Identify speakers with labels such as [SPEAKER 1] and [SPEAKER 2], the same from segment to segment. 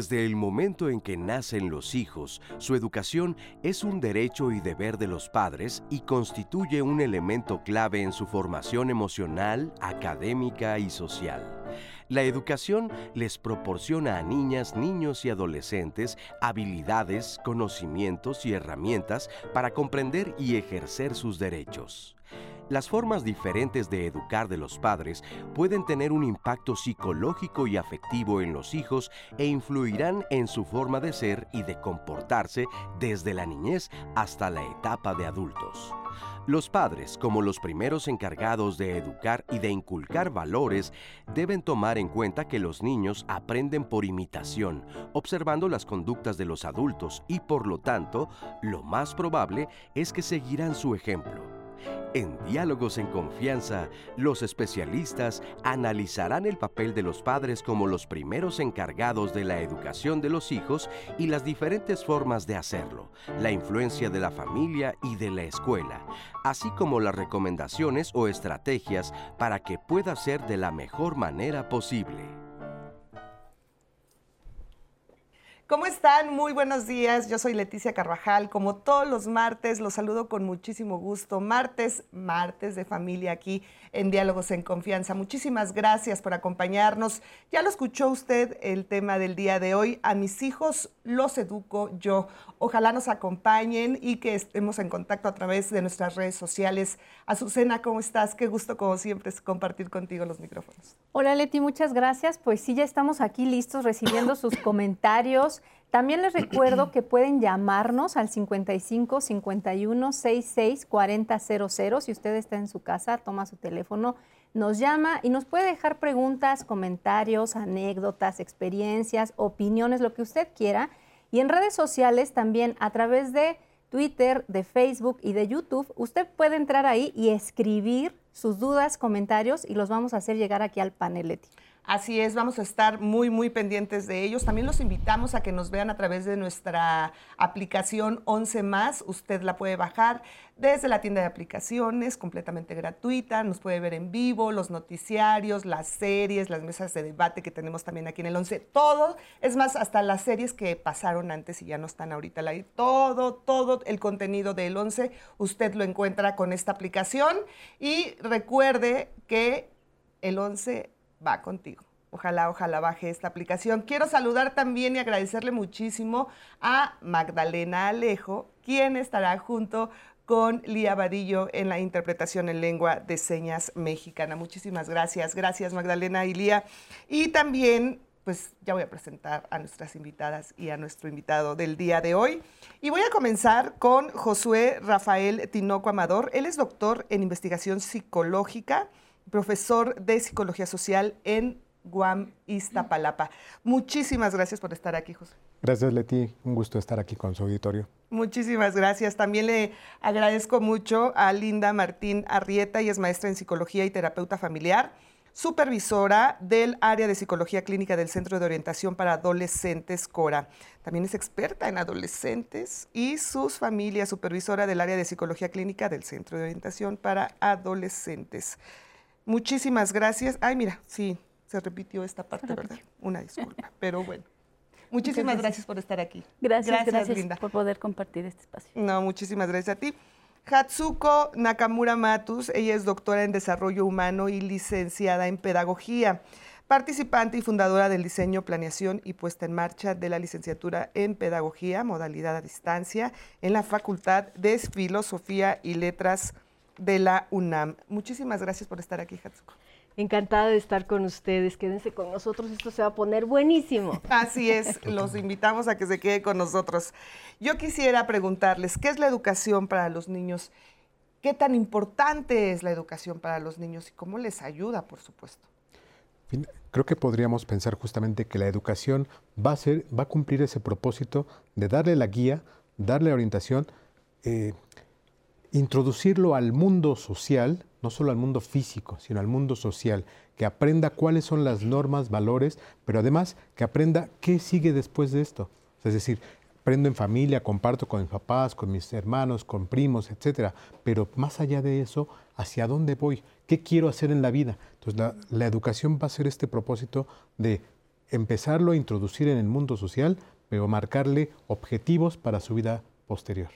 [SPEAKER 1] Desde el momento en que nacen los hijos, su educación es un derecho y deber de los padres y constituye un elemento clave en su formación emocional, académica y social. La educación les proporciona a niñas, niños y adolescentes habilidades, conocimientos y herramientas para comprender y ejercer sus derechos. Las formas diferentes de educar de los padres pueden tener un impacto psicológico y afectivo en los hijos e influirán en su forma de ser y de comportarse desde la niñez hasta la etapa de adultos. Los padres, como los primeros encargados de educar y de inculcar valores, deben tomar en cuenta que los niños aprenden por imitación, observando las conductas de los adultos y por lo tanto, lo más probable es que seguirán su ejemplo. En Diálogos en Confianza, los especialistas analizarán el papel de los padres como los primeros encargados de la educación de los hijos y las diferentes formas de hacerlo, la influencia de la familia y de la escuela, así como las recomendaciones o estrategias para que pueda ser de la mejor manera posible.
[SPEAKER 2] ¿Cómo están? Muy buenos días. Yo soy Leticia Carvajal. Como todos los martes, los saludo con muchísimo gusto. Martes, martes de familia aquí en Diálogos en Confianza. Muchísimas gracias por acompañarnos. Ya lo escuchó usted el tema del día de hoy. A mis hijos los educo yo. Ojalá nos acompañen y que estemos en contacto a través de nuestras redes sociales. Azucena, ¿cómo estás? Qué gusto, como siempre, compartir contigo los micrófonos.
[SPEAKER 3] Hola, Leti, muchas gracias. Pues sí, ya estamos aquí listos recibiendo sus comentarios también les recuerdo que pueden llamarnos al 55 51 66 40 00. Si usted está en su casa, toma su teléfono, nos llama y nos puede dejar preguntas, comentarios, anécdotas, experiencias, opiniones, lo que usted quiera. Y en redes sociales también a través de Twitter, de Facebook y de YouTube, usted puede entrar ahí y escribir sus dudas, comentarios y los vamos a hacer llegar aquí al panel.
[SPEAKER 2] Así es, vamos a estar muy, muy pendientes de ellos. También los invitamos a que nos vean a través de nuestra aplicación 11 más. Usted la puede bajar desde la tienda de aplicaciones, completamente gratuita. Nos puede ver en vivo, los noticiarios, las series, las mesas de debate que tenemos también aquí en el 11. Todo, es más, hasta las series que pasaron antes y ya no están ahorita ahí. Todo, todo el contenido del 11, usted lo encuentra con esta aplicación. Y recuerde que el 11 va contigo. Ojalá, ojalá baje esta aplicación. Quiero saludar también y agradecerle muchísimo a Magdalena Alejo, quien estará junto con Lía Vadillo en la interpretación en lengua de señas mexicana. Muchísimas gracias. Gracias Magdalena y Lía. Y también, pues ya voy a presentar a nuestras invitadas y a nuestro invitado del día de hoy. Y voy a comenzar con Josué Rafael Tinoco Amador. Él es doctor en investigación psicológica profesor de Psicología Social en Guam, Iztapalapa. Muchísimas gracias por estar aquí, José.
[SPEAKER 4] Gracias, Leti. Un gusto estar aquí con su auditorio.
[SPEAKER 2] Muchísimas gracias. También le agradezco mucho a Linda Martín Arrieta, y es maestra en Psicología y terapeuta familiar, supervisora del área de Psicología Clínica del Centro de Orientación para Adolescentes CORA. También es experta en adolescentes y sus familias, supervisora del área de Psicología Clínica del Centro de Orientación para Adolescentes. Muchísimas gracias. Ay, mira, sí, se repitió esta parte, ¿verdad? Una disculpa, pero bueno. Muchísimas gracias. por estar aquí.
[SPEAKER 5] Gracias, gracias, por poder compartir este espacio.
[SPEAKER 2] No, muchísimas gracias a ti. Hatsuko Nakamura Matus, ella es doctora en desarrollo humano y licenciada en pedagogía, participante y fundadora del diseño, planeación y puesta en marcha de la licenciatura en pedagogía, modalidad a distancia, en la Facultad de Filosofía y Letras de la UNAM. Muchísimas gracias por estar aquí, Hatsuko.
[SPEAKER 5] Encantada de estar con ustedes. Quédense con nosotros, esto se va a poner buenísimo.
[SPEAKER 2] Así es, los invitamos a que se quede con nosotros. Yo quisiera preguntarles, ¿qué es la educación para los niños? ¿Qué tan importante es la educación para los niños y cómo les ayuda, por supuesto?
[SPEAKER 4] Creo que podríamos pensar justamente que la educación va a, ser, va a cumplir ese propósito de darle la guía, darle orientación, eh, introducirlo al mundo social, no solo al mundo físico, sino al mundo social, que aprenda cuáles son las normas, valores, pero además que aprenda qué sigue después de esto. Es decir, aprendo en familia, comparto con mis papás, con mis hermanos, con primos, etcétera, pero más allá de eso, ¿hacia dónde voy? ¿Qué quiero hacer en la vida? Entonces, la, la educación va a ser este propósito de empezarlo a introducir en el mundo social, pero marcarle objetivos para su vida posterior.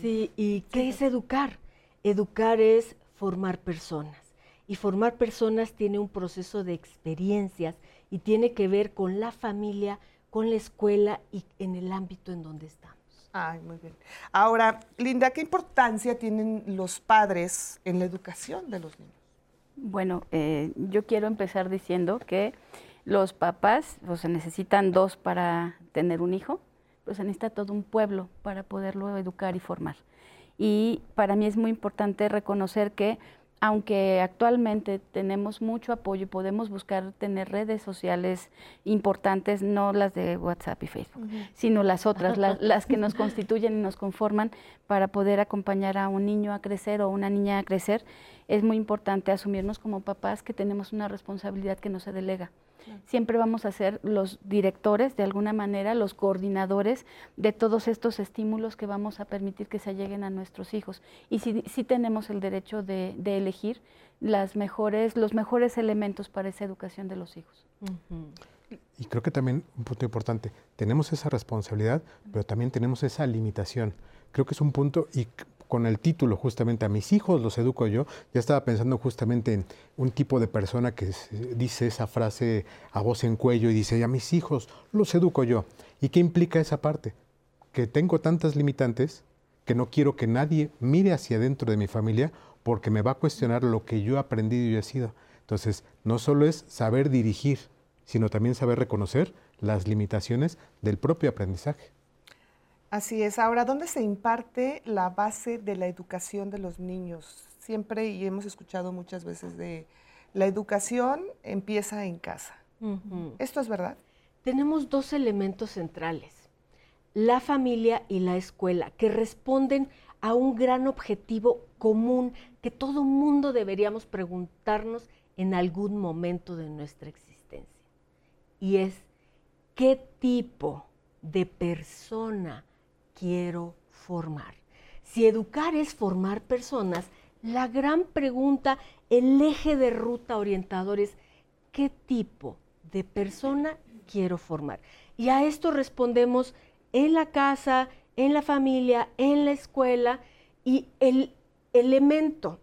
[SPEAKER 5] Sí, ¿y qué es educar? Educar es formar personas. Y formar personas tiene un proceso de experiencias y tiene que ver con la familia, con la escuela y en el ámbito en donde estamos.
[SPEAKER 2] Ay, muy bien. Ahora, Linda, ¿qué importancia tienen los padres en la educación de los niños?
[SPEAKER 6] Bueno, eh, yo quiero empezar diciendo que los papás, pues, se necesitan dos para tener un hijo, se necesita todo un pueblo para poderlo educar y formar. Y para mí es muy importante reconocer que aunque actualmente tenemos mucho apoyo y podemos buscar tener redes sociales importantes, no las de WhatsApp y Facebook, sino las otras, las que nos constituyen y nos conforman para poder acompañar a un niño a crecer o una niña a crecer, es muy importante asumirnos como papás que tenemos una responsabilidad que no se delega. Siempre vamos a ser los directores, de alguna manera, los coordinadores de todos estos estímulos que vamos a permitir que se lleguen a nuestros hijos. Y sí, tenemos el derecho de, elegir las mejores, los mejores elementos para esa educación de los hijos.
[SPEAKER 4] Y creo que también un punto importante, tenemos esa responsabilidad, pero también tenemos esa limitación. Creo que es un punto, y con el título justamente, a mis hijos los educo yo, ya estaba pensando justamente en un tipo de persona que dice esa frase a voz en cuello y dice, a mis hijos los educo yo. ¿Y qué implica esa parte? Que tengo tantas limitantes que no quiero que nadie mire hacia adentro de mi familia porque me va a cuestionar lo que yo he aprendido y he sido. Entonces, no solo es saber dirigir, sino también saber reconocer las limitaciones del propio aprendizaje.
[SPEAKER 2] Así es. Ahora, ¿dónde se imparte la base de la educación de los niños? Siempre y hemos escuchado muchas veces de la educación empieza en casa. ¿Esto es verdad?
[SPEAKER 5] Tenemos dos elementos centrales, la familia y la escuela, que responden a un gran objetivo común que todo mundo deberíamos preguntarnos en algún momento de nuestra existencia. Y es, ¿qué tipo de persona quiero formar. Si educar es formar personas, la gran pregunta, el eje de ruta orientador es, ¿qué tipo de persona quiero formar? Y a esto respondemos en la casa, en la familia, en la escuela, y el elemento,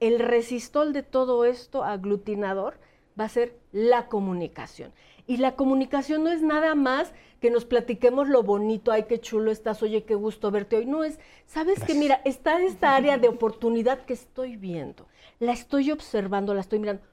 [SPEAKER 5] el resistol de todo esto aglutinador va a ser la comunicación. Y la comunicación no es nada más que nos platiquemos lo bonito, ay, qué chulo estás, oye, qué gusto verte hoy. No es, sabes que mira, está esta área de oportunidad que estoy viendo, la estoy observando, la estoy mirando.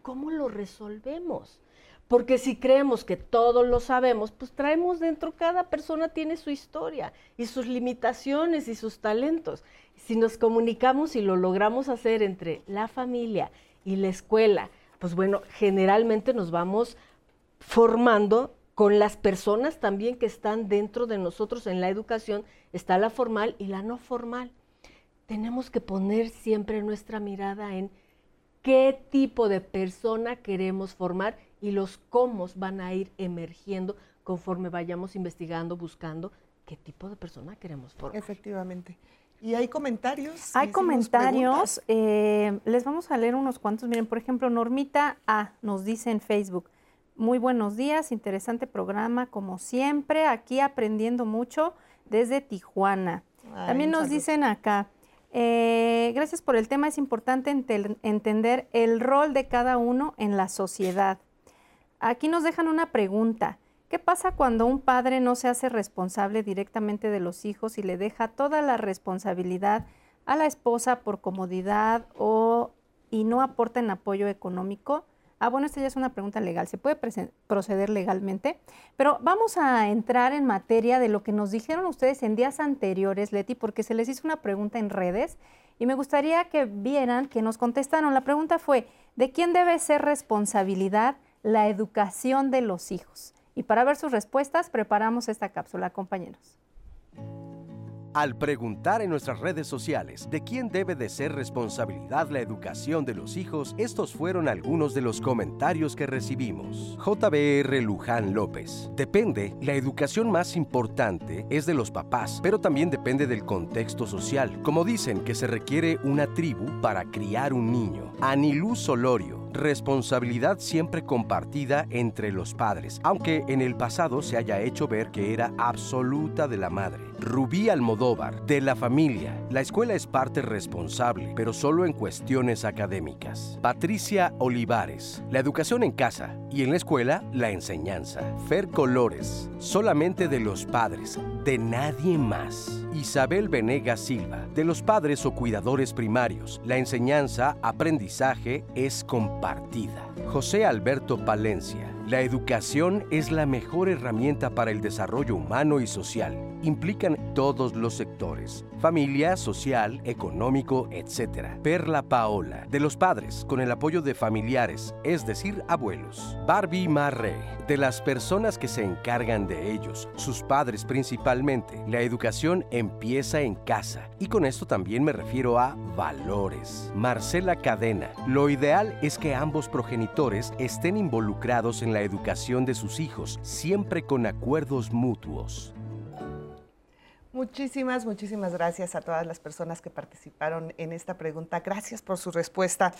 [SPEAKER 5] ¿Cómo lo resolvemos? Porque si creemos que todos lo sabemos, pues traemos dentro, cada persona tiene su historia y sus limitaciones y sus talentos. Si nos comunicamos y lo logramos hacer entre la familia y la escuela, pues bueno, generalmente nos vamos formando con las personas también que están dentro de nosotros en la educación, está la formal y la no formal. Tenemos que poner siempre nuestra mirada en qué tipo de persona queremos formar y los cómo van a ir emergiendo conforme vayamos investigando, buscando qué tipo de persona queremos formar.
[SPEAKER 2] Efectivamente. ¿Y hay comentarios?
[SPEAKER 3] Hay comentarios. Eh, les vamos a leer unos cuantos. Miren, por ejemplo, Normita A nos dice en Facebook, muy buenos días, interesante programa como siempre, aquí aprendiendo mucho desde Tijuana. También nos dicen acá, eh, gracias por el tema, es importante entender el rol de cada uno en la sociedad. Aquí nos dejan una pregunta. ¿Qué pasa cuando un padre no se hace responsable directamente de los hijos y le deja toda la responsabilidad a la esposa por comodidad o y no aporta en apoyo económico? Ah, bueno, esta ya es una pregunta legal, se puede proceder legalmente, pero vamos a entrar en materia de lo que nos dijeron ustedes en días anteriores, Leti, porque se les hizo una pregunta en redes y me gustaría que vieran que nos contestaron. La pregunta fue, ¿de quién debe ser responsabilidad la educación de los hijos? Y para ver sus respuestas, preparamos esta cápsula, compañeros.
[SPEAKER 1] Al preguntar en nuestras redes sociales de quién debe de ser responsabilidad la educación de los hijos, estos fueron algunos de los comentarios que recibimos. JBR Luján López. Depende, la educación más importante es de los papás, pero también depende del contexto social. Como dicen que se requiere una tribu para criar un niño. Anilú Solorio responsabilidad siempre compartida entre los padres, aunque en el pasado se haya hecho ver que era absoluta de la madre. Rubí Almodóvar, de la familia. La escuela es parte responsable, pero solo en cuestiones académicas. Patricia Olivares, la educación en casa y en la escuela, la enseñanza. Fer Colores, solamente de los padres, de nadie más. Isabel Venegas Silva, de los padres o cuidadores primarios. La enseñanza, aprendizaje es compartida. José Alberto Palencia, la educación es la mejor herramienta para el desarrollo humano y social. Implican todos los sectores, familia, social, económico, etc. Perla Paola, de los padres, con el apoyo de familiares, es decir, abuelos. Barbie Marre, de las personas que se encargan de ellos, sus padres principalmente. La educación empieza en casa y con esto también me refiero a valores. Marcela Cadena, lo ideal es que ambos progenitores estén involucrados en la educación de sus hijos, siempre con acuerdos mutuos.
[SPEAKER 2] Muchísimas, muchísimas gracias a todas las personas que participaron en esta pregunta. Gracias por su respuesta.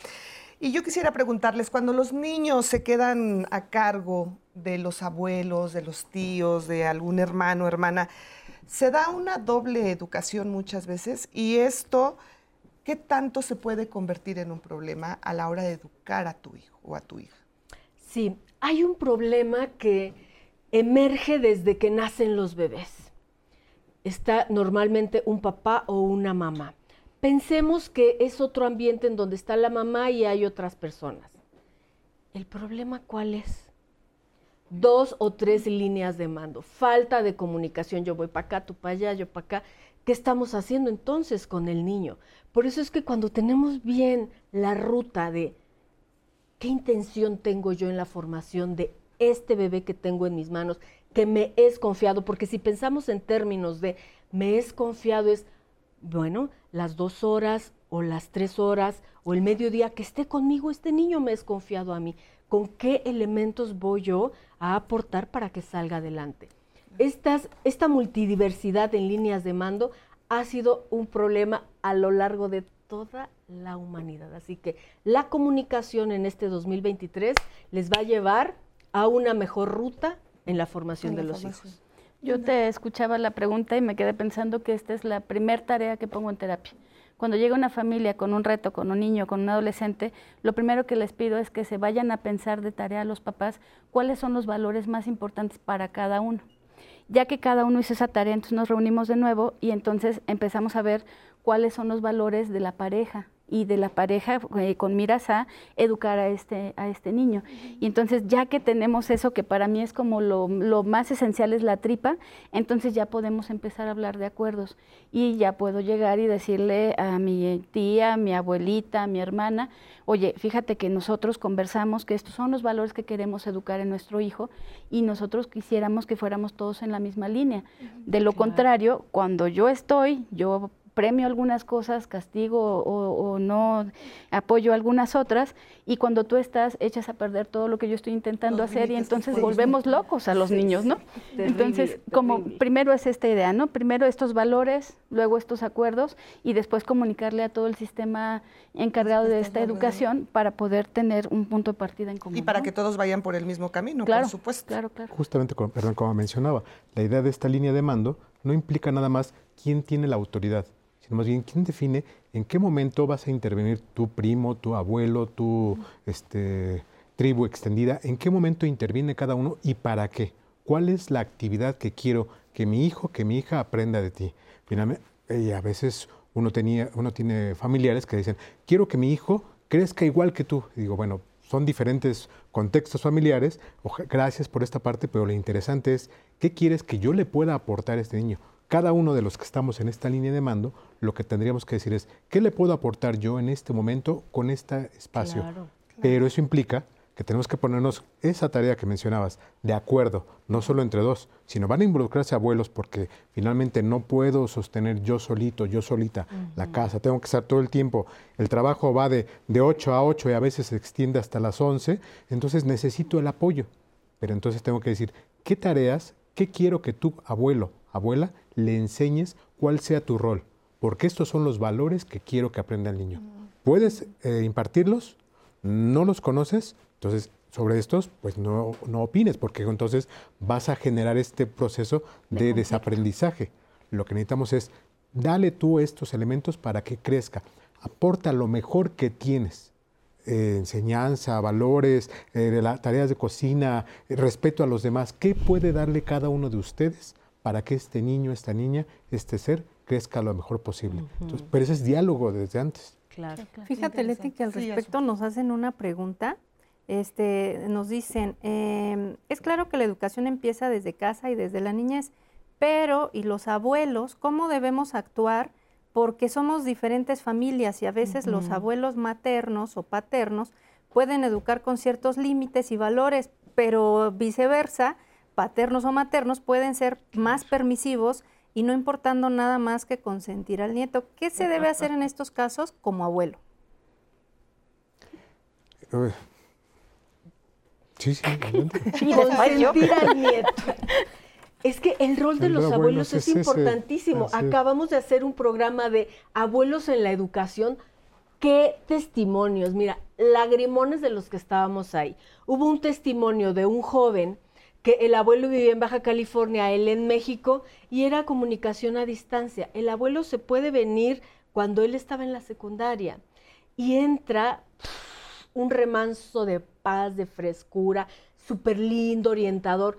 [SPEAKER 2] Y yo quisiera preguntarles, cuando los niños se quedan a cargo de los abuelos, de los tíos, de algún hermano, o hermana, se da una doble educación muchas veces y esto, ¿qué tanto se puede convertir en un problema a la hora de educar a tu hijo o a tu hija?
[SPEAKER 5] Sí, hay un problema que emerge desde que nacen los bebés está normalmente un papá o una mamá. Pensemos que es otro ambiente en donde está la mamá y hay otras personas. ¿El problema cuál es? Dos o tres líneas de mando, falta de comunicación, yo voy para acá, tú para allá, yo para acá. ¿Qué estamos haciendo entonces con el niño? Por eso es que cuando tenemos bien la ruta de qué intención tengo yo en la formación de este bebé que tengo en mis manos, que me es confiado, porque si pensamos en términos de me es confiado es, bueno, las dos horas o las tres horas o el mediodía que esté conmigo, este niño me es confiado a mí. ¿Con qué elementos voy yo a aportar para que salga adelante? Esta multidiversidad en líneas de mando ha sido un problema a lo largo de toda la humanidad. Así que la comunicación en este 2023 les va a llevar a una mejor ruta en la formación de los hijos.
[SPEAKER 6] Yo te escuchaba la pregunta y me quedé pensando que esta es la primera tarea que pongo en terapia. Cuando llega una familia con un reto, con un niño, con un adolescente, lo primero que les pido es que se vayan a pensar de tarea a los papás cuáles son los valores más importantes para cada uno. Ya que cada uno hizo esa tarea, entonces nos reunimos de nuevo y entonces empezamos a ver cuáles son los valores de la pareja, y de la pareja eh, con miras a educar a este, a este niño. Y entonces ya que tenemos eso, que para mí es como lo, lo, más esencial es la tripa, entonces ya podemos empezar a hablar de acuerdos. Y ya puedo llegar y decirle a mi tía, a mi abuelita, a mi hermana, oye, fíjate que nosotros conversamos que estos son los valores que queremos educar en nuestro hijo y nosotros quisiéramos que fuéramos todos en la misma línea. De lo contrario, cuando yo estoy, yo premio algunas cosas, castigo o, no apoyo algunas otras, y cuando tú estás, echas a perder todo lo que yo estoy intentando hacer y entonces volvemos locos a los niños, ¿no? entonces, como primero es esta idea, ¿no? Primero estos valores, luego estos acuerdos y después comunicarle a todo el sistema encargado de esta educación para poder tener un punto de partida en común.
[SPEAKER 2] Y para que todos vayan por el mismo camino, por supuesto.
[SPEAKER 6] Claro, claro.
[SPEAKER 4] Justamente, perdón, como mencionaba, la idea de esta línea de mando no implica nada más quién tiene la autoridad, sino más bien quién define en qué momento vas a intervenir tu primo, tu abuelo, tu este, tribu extendida, en qué momento interviene cada uno y para qué. ¿Cuál es la actividad que quiero que mi hijo, que mi hija aprenda de ti? Finalmente, y a veces uno, tenía, uno tiene familiares que dicen, quiero que mi hijo crezca igual que tú. Y digo, bueno, son diferentes contextos familiares, gracias por esta parte, pero lo interesante es, ¿qué quieres que yo le pueda aportar a este niño? Cada uno de los que estamos en esta línea de mando, lo que tendríamos que decir es, ¿qué le puedo aportar yo en este momento con este espacio? Pero eso implica que tenemos que ponernos esa tarea que mencionabas, de acuerdo, no solo entre dos, sino van a involucrarse abuelos porque finalmente no puedo sostener yo solito, yo solita la casa, tengo que estar todo el tiempo, el trabajo va de, de 8 a 8 y a veces se extiende hasta las 11, entonces necesito el apoyo, pero entonces tengo que decir, ¿qué tareas, qué quiero que tú, abuelo, abuela, le enseñes cuál sea tu rol? Porque estos son los valores que quiero que aprenda el niño. ¿Puedes eh, impartirlos? ¿No los conoces? Entonces, sobre estos, pues no, no opines, porque entonces vas a generar este proceso de, desaprendizaje. Lo que necesitamos es, dale tú estos elementos para que crezca. Aporta lo mejor que tienes. Eh, enseñanza, valores, eh, tareas de cocina, eh, respeto a los demás. ¿Qué puede darle cada uno de ustedes para que este niño, esta niña, este ser crezca lo mejor posible? pero ese es diálogo desde antes.
[SPEAKER 3] Claro. Fíjate, Leti, que al respecto nos hacen una pregunta este, nos dicen, em, es claro que la educación empieza desde casa y desde la niñez, pero ¿y los abuelos cómo debemos actuar? Porque somos diferentes familias y a veces los abuelos maternos o paternos pueden educar con ciertos límites y valores, pero viceversa, paternos o maternos pueden ser más permisivos y no importando nada más que consentir al nieto. ¿Qué se debe hacer en estos casos como abuelo?
[SPEAKER 4] Sí, sí,
[SPEAKER 5] Consentir al nieto. Es que el rol de los abuelos es, importantísimo. Acabamos de hacer un programa de abuelos en la educación. Qué testimonios, mira, lagrimones de los que estábamos ahí. Hubo un testimonio de un joven que el abuelo vivía en Baja California, él en México, y era comunicación a distancia. El abuelo se puede venir cuando él estaba en la secundaria y entra un remanso de paz, de frescura, súper lindo, orientador.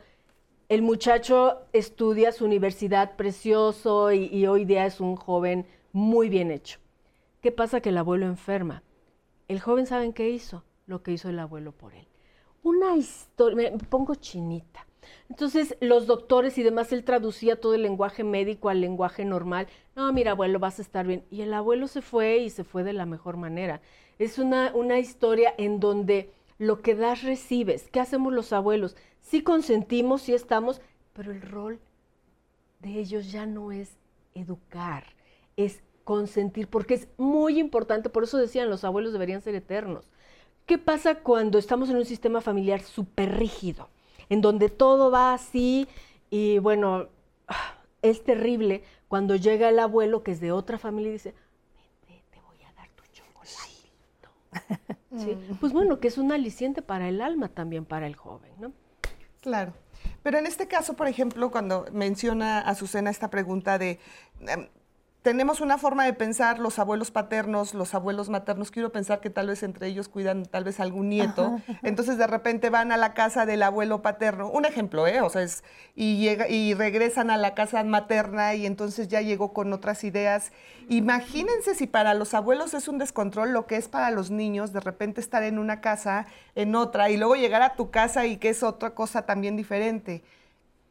[SPEAKER 5] El muchacho estudia su universidad precioso y, hoy día es un joven muy bien hecho. ¿Qué pasa? Que el abuelo enferma. El joven, ¿saben qué hizo? Lo que hizo el abuelo por él. Una historia, me pongo chinita. Entonces, los doctores y demás, él traducía todo el lenguaje médico al lenguaje normal. No, mira, abuelo, vas a estar bien. Y el abuelo se fue y se fue de la mejor manera. Es una, una historia en donde lo que das recibes. ¿Qué hacemos los abuelos? Sí consentimos, sí estamos, pero el rol de ellos ya no es educar, es consentir, porque es muy importante, por eso decían, los abuelos deberían ser eternos. ¿Qué pasa cuando estamos en un sistema familiar súper rígido, en donde todo va así y bueno, es terrible cuando llega el abuelo que es de otra familia y dice, Mm. Pues bueno, que es un aliciente para el alma también para el joven, ¿no?
[SPEAKER 2] Claro. Pero en este caso, por ejemplo, cuando menciona Azucena esta pregunta de em, tenemos una forma de pensar, los abuelos paternos, los abuelos maternos, quiero pensar que tal vez entre ellos cuidan tal vez algún nieto, entonces de repente van a la casa del abuelo paterno, un ejemplo, ¿eh? O sea, es, y, llega, y regresan a la casa materna y entonces ya llegó con otras ideas. Imagínense si para los abuelos es un descontrol lo que es para los niños, de repente estar en una casa, en otra, y luego llegar a tu casa y que es otra cosa también diferente.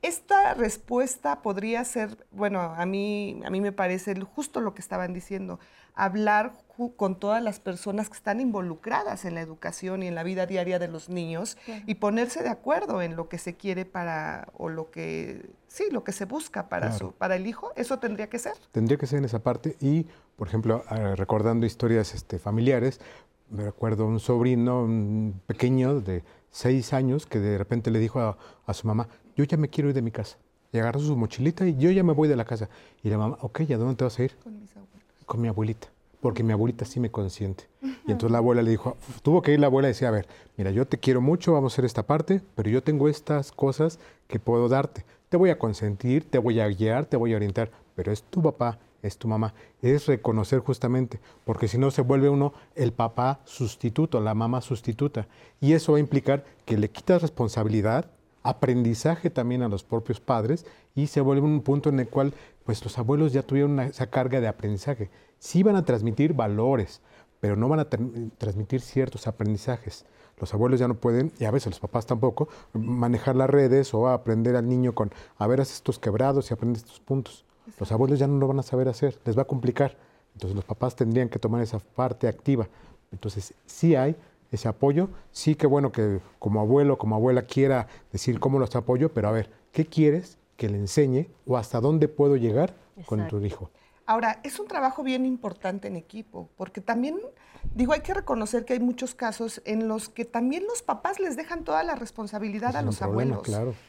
[SPEAKER 2] Esta respuesta podría ser, bueno, a mí, a mí me parece justo lo que estaban diciendo, hablar con todas las personas que están involucradas en la educación y en la vida diaria de los niños y ponerse de acuerdo en lo que se quiere para, o lo que, sí, lo que se busca para, su, para el hijo, eso tendría que ser.
[SPEAKER 4] Tendría que ser en esa parte y, por ejemplo, recordando historias este, familiares, me recuerdo un sobrino un pequeño de seis años que de repente le dijo a, a su mamá, yo ya me quiero ir de mi casa. Y agarró su mochilita y yo ya me voy de la casa. Y la mamá, ok, ¿a dónde te vas a ir? Con mis abuelos. Con mi abuelita, porque mi abuelita sí me consiente. Y entonces la abuela le dijo, tuvo que ir la abuela y decía, a ver, mira, yo te quiero mucho, vamos a hacer esta parte, pero yo tengo estas cosas que puedo darte. Te voy a consentir, te voy a guiar, te voy a orientar, pero es tu papá, es tu mamá. Es reconocer justamente, porque si no se vuelve uno el papá sustituto, la mamá sustituta. Y eso va a implicar que le quitas responsabilidad, aprendizaje también a los propios padres y se vuelve un punto en el cual pues los abuelos ya tuvieron esa carga de aprendizaje. Sí van a transmitir valores, pero no van a transmitir ciertos aprendizajes. Los abuelos ya no pueden, y a veces los papás tampoco, manejar las redes o aprender al niño con, a ver, haz estos quebrados y aprende estos puntos. Los abuelos ya no lo van a saber hacer, les va a complicar. Entonces los papás tendrían que tomar esa parte activa. Entonces sí hay ese apoyo. Sí que bueno que como abuelo, como abuela quiera decir cómo los apoyo, pero a ver, ¿qué quieres que le enseñe o hasta dónde puedo llegar con tu hijo?
[SPEAKER 2] Ahora, es un trabajo bien importante en equipo, porque también, digo, hay que reconocer que hay muchos casos en los que también los papás les dejan toda la responsabilidad a los abuelos.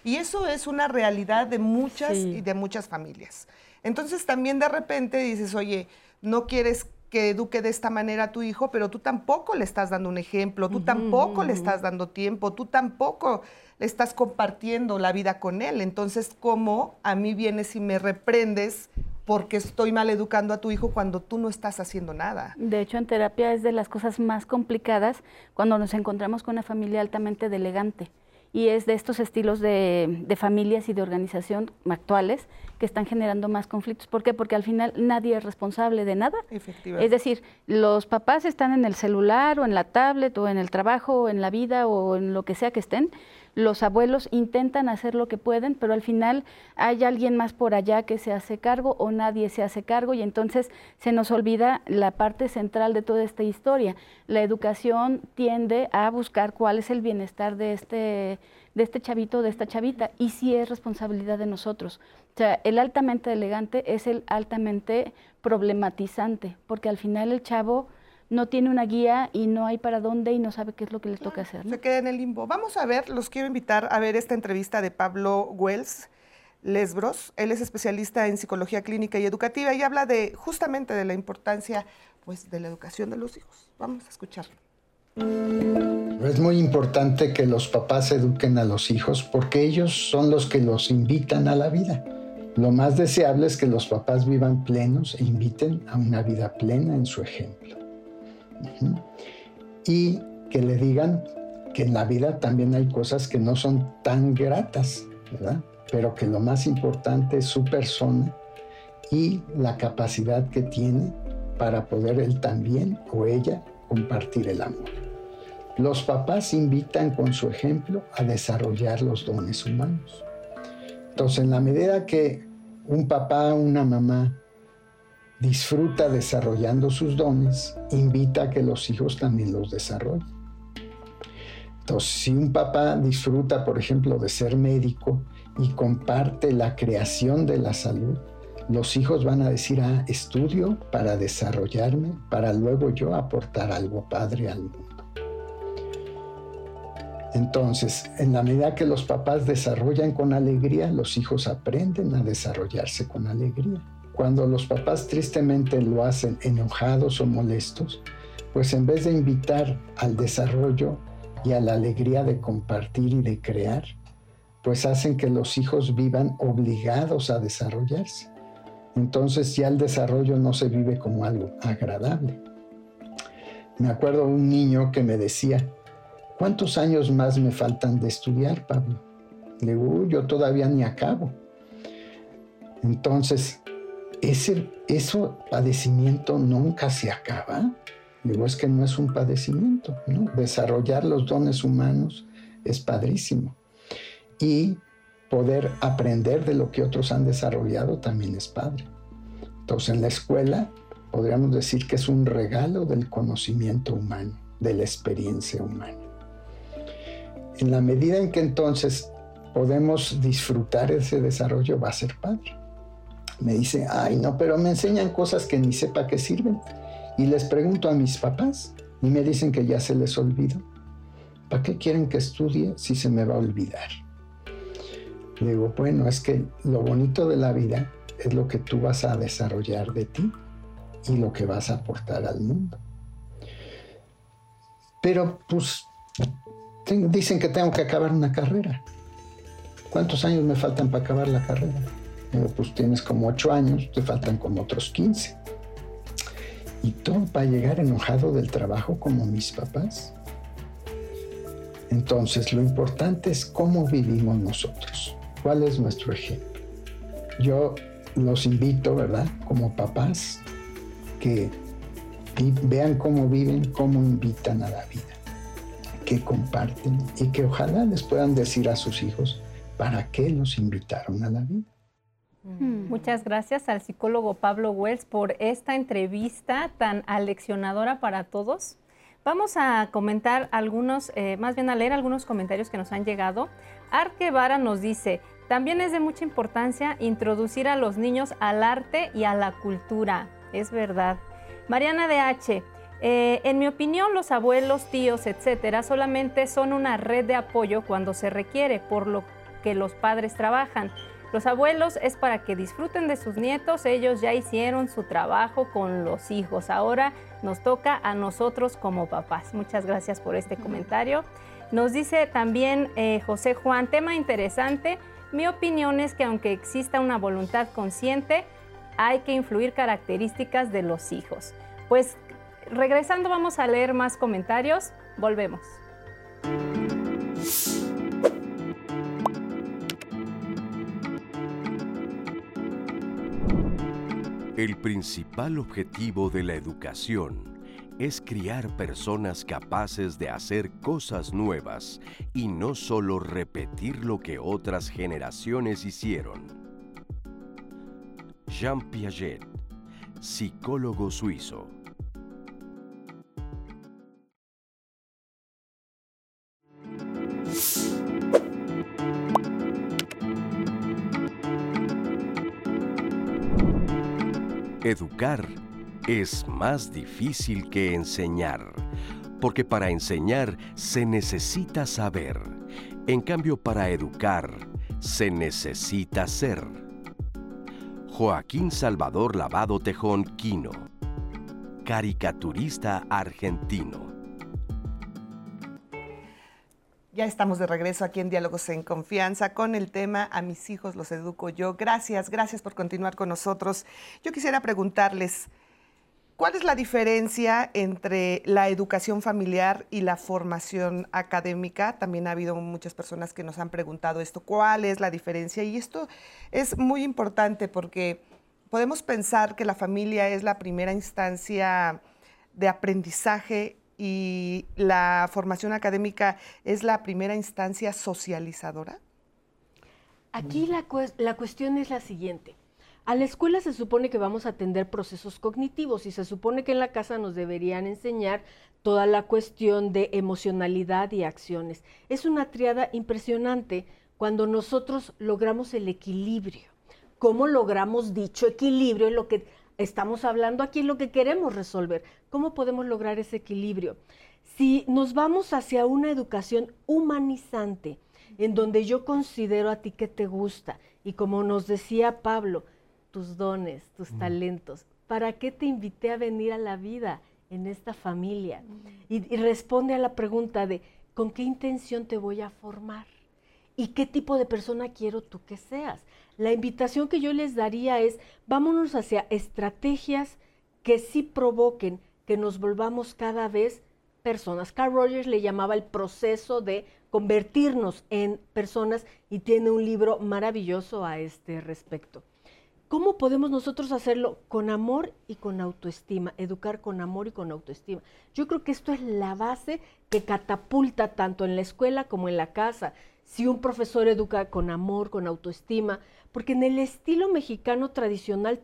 [SPEAKER 2] Y eso es una realidad de muchas y de muchas familias. Entonces también de repente dices, oye, no quieres que eduque de esta manera a tu hijo, pero tú tampoco le estás dando un ejemplo, tú tampoco le estás dando tiempo, tú tampoco le estás compartiendo la vida con él. Entonces, ¿cómo a mí vienes y me reprendes porque estoy mal educando a tu hijo cuando tú no estás haciendo nada.
[SPEAKER 6] De hecho, en terapia es de las cosas más complicadas cuando nos encontramos con una familia altamente delegante. Y es de estos estilos de, familias y de organización actuales que están generando más conflictos. ¿Por qué? Porque al final nadie es responsable de nada. Es decir, los papás están en el celular o en la tablet o en el trabajo o en la vida o en lo que sea que estén los abuelos intentan hacer lo que pueden, pero al final hay alguien más por allá que se hace cargo o nadie se hace cargo y entonces se nos olvida la parte central de toda esta historia. La educación tiende a buscar cuál es el bienestar de este de este chavito, de esta chavita, y si es responsabilidad de nosotros. O sea, el altamente elegante es el altamente problematizante, porque al final el chavo no tiene una guía y no hay para dónde y no sabe qué es lo que les toca hacer.
[SPEAKER 2] Se queda en el limbo. Vamos a ver, los quiero invitar a ver esta entrevista de Pablo Wells. Lesbros, él es especialista en psicología clínica y educativa y habla de justamente de la importancia pues de la educación de los hijos. Vamos a escucharlo.
[SPEAKER 7] Es muy importante que los papás eduquen a los hijos porque ellos son los que los invitan a la vida. Lo más deseable es que los papás vivan plenos e inviten a una vida plena en su ejemplo. Y que le digan que en la vida también hay cosas que no son tan gratas, ¿verdad? Pero que lo más importante es su persona y la capacidad que tiene para poder él también o ella compartir el amor. Los papás invitan con su ejemplo a desarrollar los dones humanos. Entonces, en la medida que un papá una mamá disfruta desarrollando sus dones, invita a que los hijos también los desarrollen. Entonces, si un papá disfruta, por ejemplo, de ser médico y comparte la creación de la salud, los hijos van a decir, ah, estudio para desarrollarme, para luego yo aportar algo padre al mundo. Entonces, en la medida que los papás desarrollan con alegría, los hijos aprenden a desarrollarse con alegría. Cuando los papás tristemente lo hacen enojados o molestos, pues en vez de invitar al desarrollo y a la alegría de compartir y de crear, pues hacen que los hijos vivan obligados a desarrollarse. Entonces ya el desarrollo no se vive como algo agradable. Me acuerdo un niño que me decía, ¿cuántos años más me faltan de estudiar, Pablo? Le digo, yo todavía ni acabo. Entonces, ese, eso padecimiento nunca se acaba. Digo, es que no es un padecimiento. Desarrollar los dones humanos es padrísimo. Y poder aprender de lo que otros han desarrollado también es padre. Entonces, en la escuela podríamos decir que es un regalo del conocimiento humano, de la experiencia humana. En la medida en que entonces podemos disfrutar ese desarrollo, va a ser padre me dice, ay no, pero me enseñan cosas que ni sepa que sirven. Y les pregunto a mis papás y me dicen que ya se les olvidó. ¿Para qué quieren que estudie si se me va a olvidar? Le digo, bueno, es que lo bonito de la vida es lo que tú vas a desarrollar de ti y lo que vas a aportar al mundo. Pero pues dicen que tengo que acabar una carrera. ¿Cuántos años me faltan para acabar la carrera? Pues tienes como ocho años, te faltan como otros 15. Y todo para llegar enojado del trabajo como mis papás. Entonces, lo importante es cómo vivimos nosotros. ¿Cuál es nuestro ejemplo? Yo los invito, ¿verdad? Como papás, que vean cómo viven, cómo invitan a la vida, que comparten y que ojalá les puedan decir a sus hijos para qué los invitaron a la vida.
[SPEAKER 3] Mm. Muchas gracias al psicólogo Pablo Wells por esta entrevista tan aleccionadora para todos. Vamos a comentar algunos, eh, más bien a leer algunos comentarios que nos han llegado. Arquevara nos dice, también es de mucha importancia introducir a los niños al arte y a la cultura. Es verdad. Mariana DH, eh, en mi opinión, los abuelos, tíos, etcétera, solamente son una red de apoyo cuando se requiere, por lo que los padres trabajan. Los abuelos es para que disfruten de sus nietos, ellos ya hicieron su trabajo con los hijos, ahora nos toca a nosotros como papás. Muchas gracias por este comentario. Nos dice también eh, José Juan, tema interesante, mi opinión es que aunque exista una voluntad consciente, hay que influir características de los hijos. Pues regresando vamos a leer más comentarios, volvemos.
[SPEAKER 1] El principal objetivo de la educación es criar personas capaces de hacer cosas nuevas y no solo repetir lo que otras generaciones hicieron. Jean Piaget, psicólogo suizo. Educar es más difícil que enseñar, porque para enseñar se necesita saber. En cambio, para educar se necesita ser. Joaquín Salvador Lavado Tejón Quino, caricaturista argentino.
[SPEAKER 2] Ya estamos de regreso aquí en Diálogos en Confianza con el tema A mis hijos los educo yo. Gracias, gracias por continuar con nosotros. Yo quisiera preguntarles, ¿cuál es la diferencia entre la educación familiar y la formación académica? También ha habido muchas personas que nos han preguntado esto, ¿cuál es la diferencia? Y esto es muy importante porque podemos pensar que la familia es la primera instancia de aprendizaje y la formación académica es la primera instancia socializadora?
[SPEAKER 5] Aquí la, la, cuestión es la siguiente. A la escuela se supone que vamos a atender procesos cognitivos y se supone que en la casa nos deberían enseñar toda la cuestión de emocionalidad y acciones. Es una triada impresionante cuando nosotros logramos el equilibrio. ¿Cómo logramos dicho equilibrio en lo que estamos hablando aquí lo que queremos resolver. ¿Cómo podemos lograr ese equilibrio? Si nos vamos hacia una educación humanizante, en donde yo considero a ti que te gusta, y como nos decía Pablo, tus dones, tus talentos, ¿para qué te invité a venir a la vida en esta familia? y, y responde a la pregunta de, ¿con qué intención te voy a formar? ¿Y qué tipo de persona quiero tú que seas? La invitación que yo les daría es, vámonos hacia estrategias que sí provoquen que nos volvamos cada vez personas. Carl Rogers le llamaba el proceso de convertirnos en personas y tiene un libro maravilloso a este respecto. ¿Cómo podemos nosotros hacerlo? Con amor y con autoestima, educar con amor y con autoestima. Yo creo que esto es la base que catapulta tanto en la escuela como en la casa. Si un profesor educa con amor, con autoestima, porque en el estilo mexicano tradicional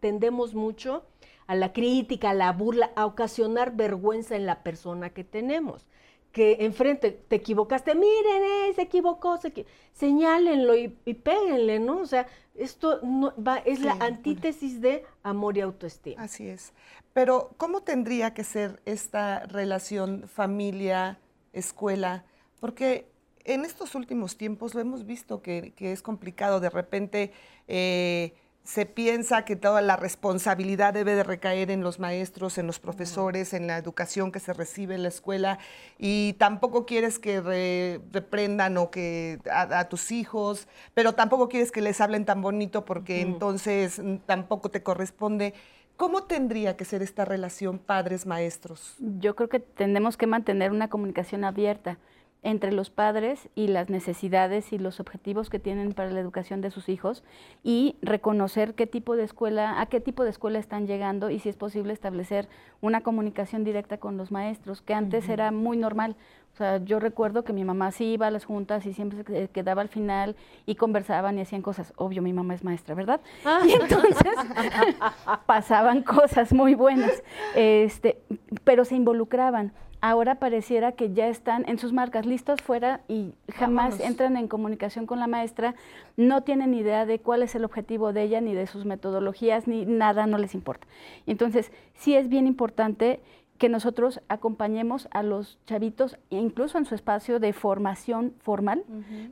[SPEAKER 5] tendemos mucho a la crítica, a la burla, a ocasionar vergüenza en la persona que tenemos. Que enfrente, te equivocaste, miren, eh, se equivocó, se señálenlo y, péguenle, ¿no? O sea, esto no, va, es la antítesis de amor y autoestima.
[SPEAKER 2] Así es. Pero, ¿cómo tendría que ser esta relación familia-escuela? Porque en estos últimos tiempos lo hemos visto que, es complicado. De repente eh, se piensa que toda la responsabilidad debe de recaer en los maestros, en los profesores, en la educación que se recibe en la escuela y tampoco quieres que reprendan o que a, tus hijos, pero tampoco quieres que les hablen tan bonito porque entonces mm, tampoco te corresponde. ¿Cómo tendría que ser esta relación padres-maestros?
[SPEAKER 6] Yo creo que tenemos que mantener una comunicación abierta entre los padres y las necesidades y los objetivos que tienen para la educación de sus hijos y reconocer qué tipo de escuela, a qué tipo de escuela están llegando y si es posible establecer una comunicación directa con los maestros, que antes era muy normal. Sea, yo recuerdo que mi mamá sí iba a las juntas y siempre se quedaba al final y conversaban y hacían cosas. Obvio, mi mamá es maestra, ¿verdad? Ah. Y entonces pasaban cosas muy buenas, este, pero se involucraban ahora pareciera que ya están en sus marcas listos fuera y jamás entran en comunicación con la maestra, no tienen idea de cuál es el objetivo de ella, ni de sus metodologías, ni nada, no les importa. Entonces, sí es bien importante que nosotros acompañemos a los chavitos, incluso en su espacio de formación formal,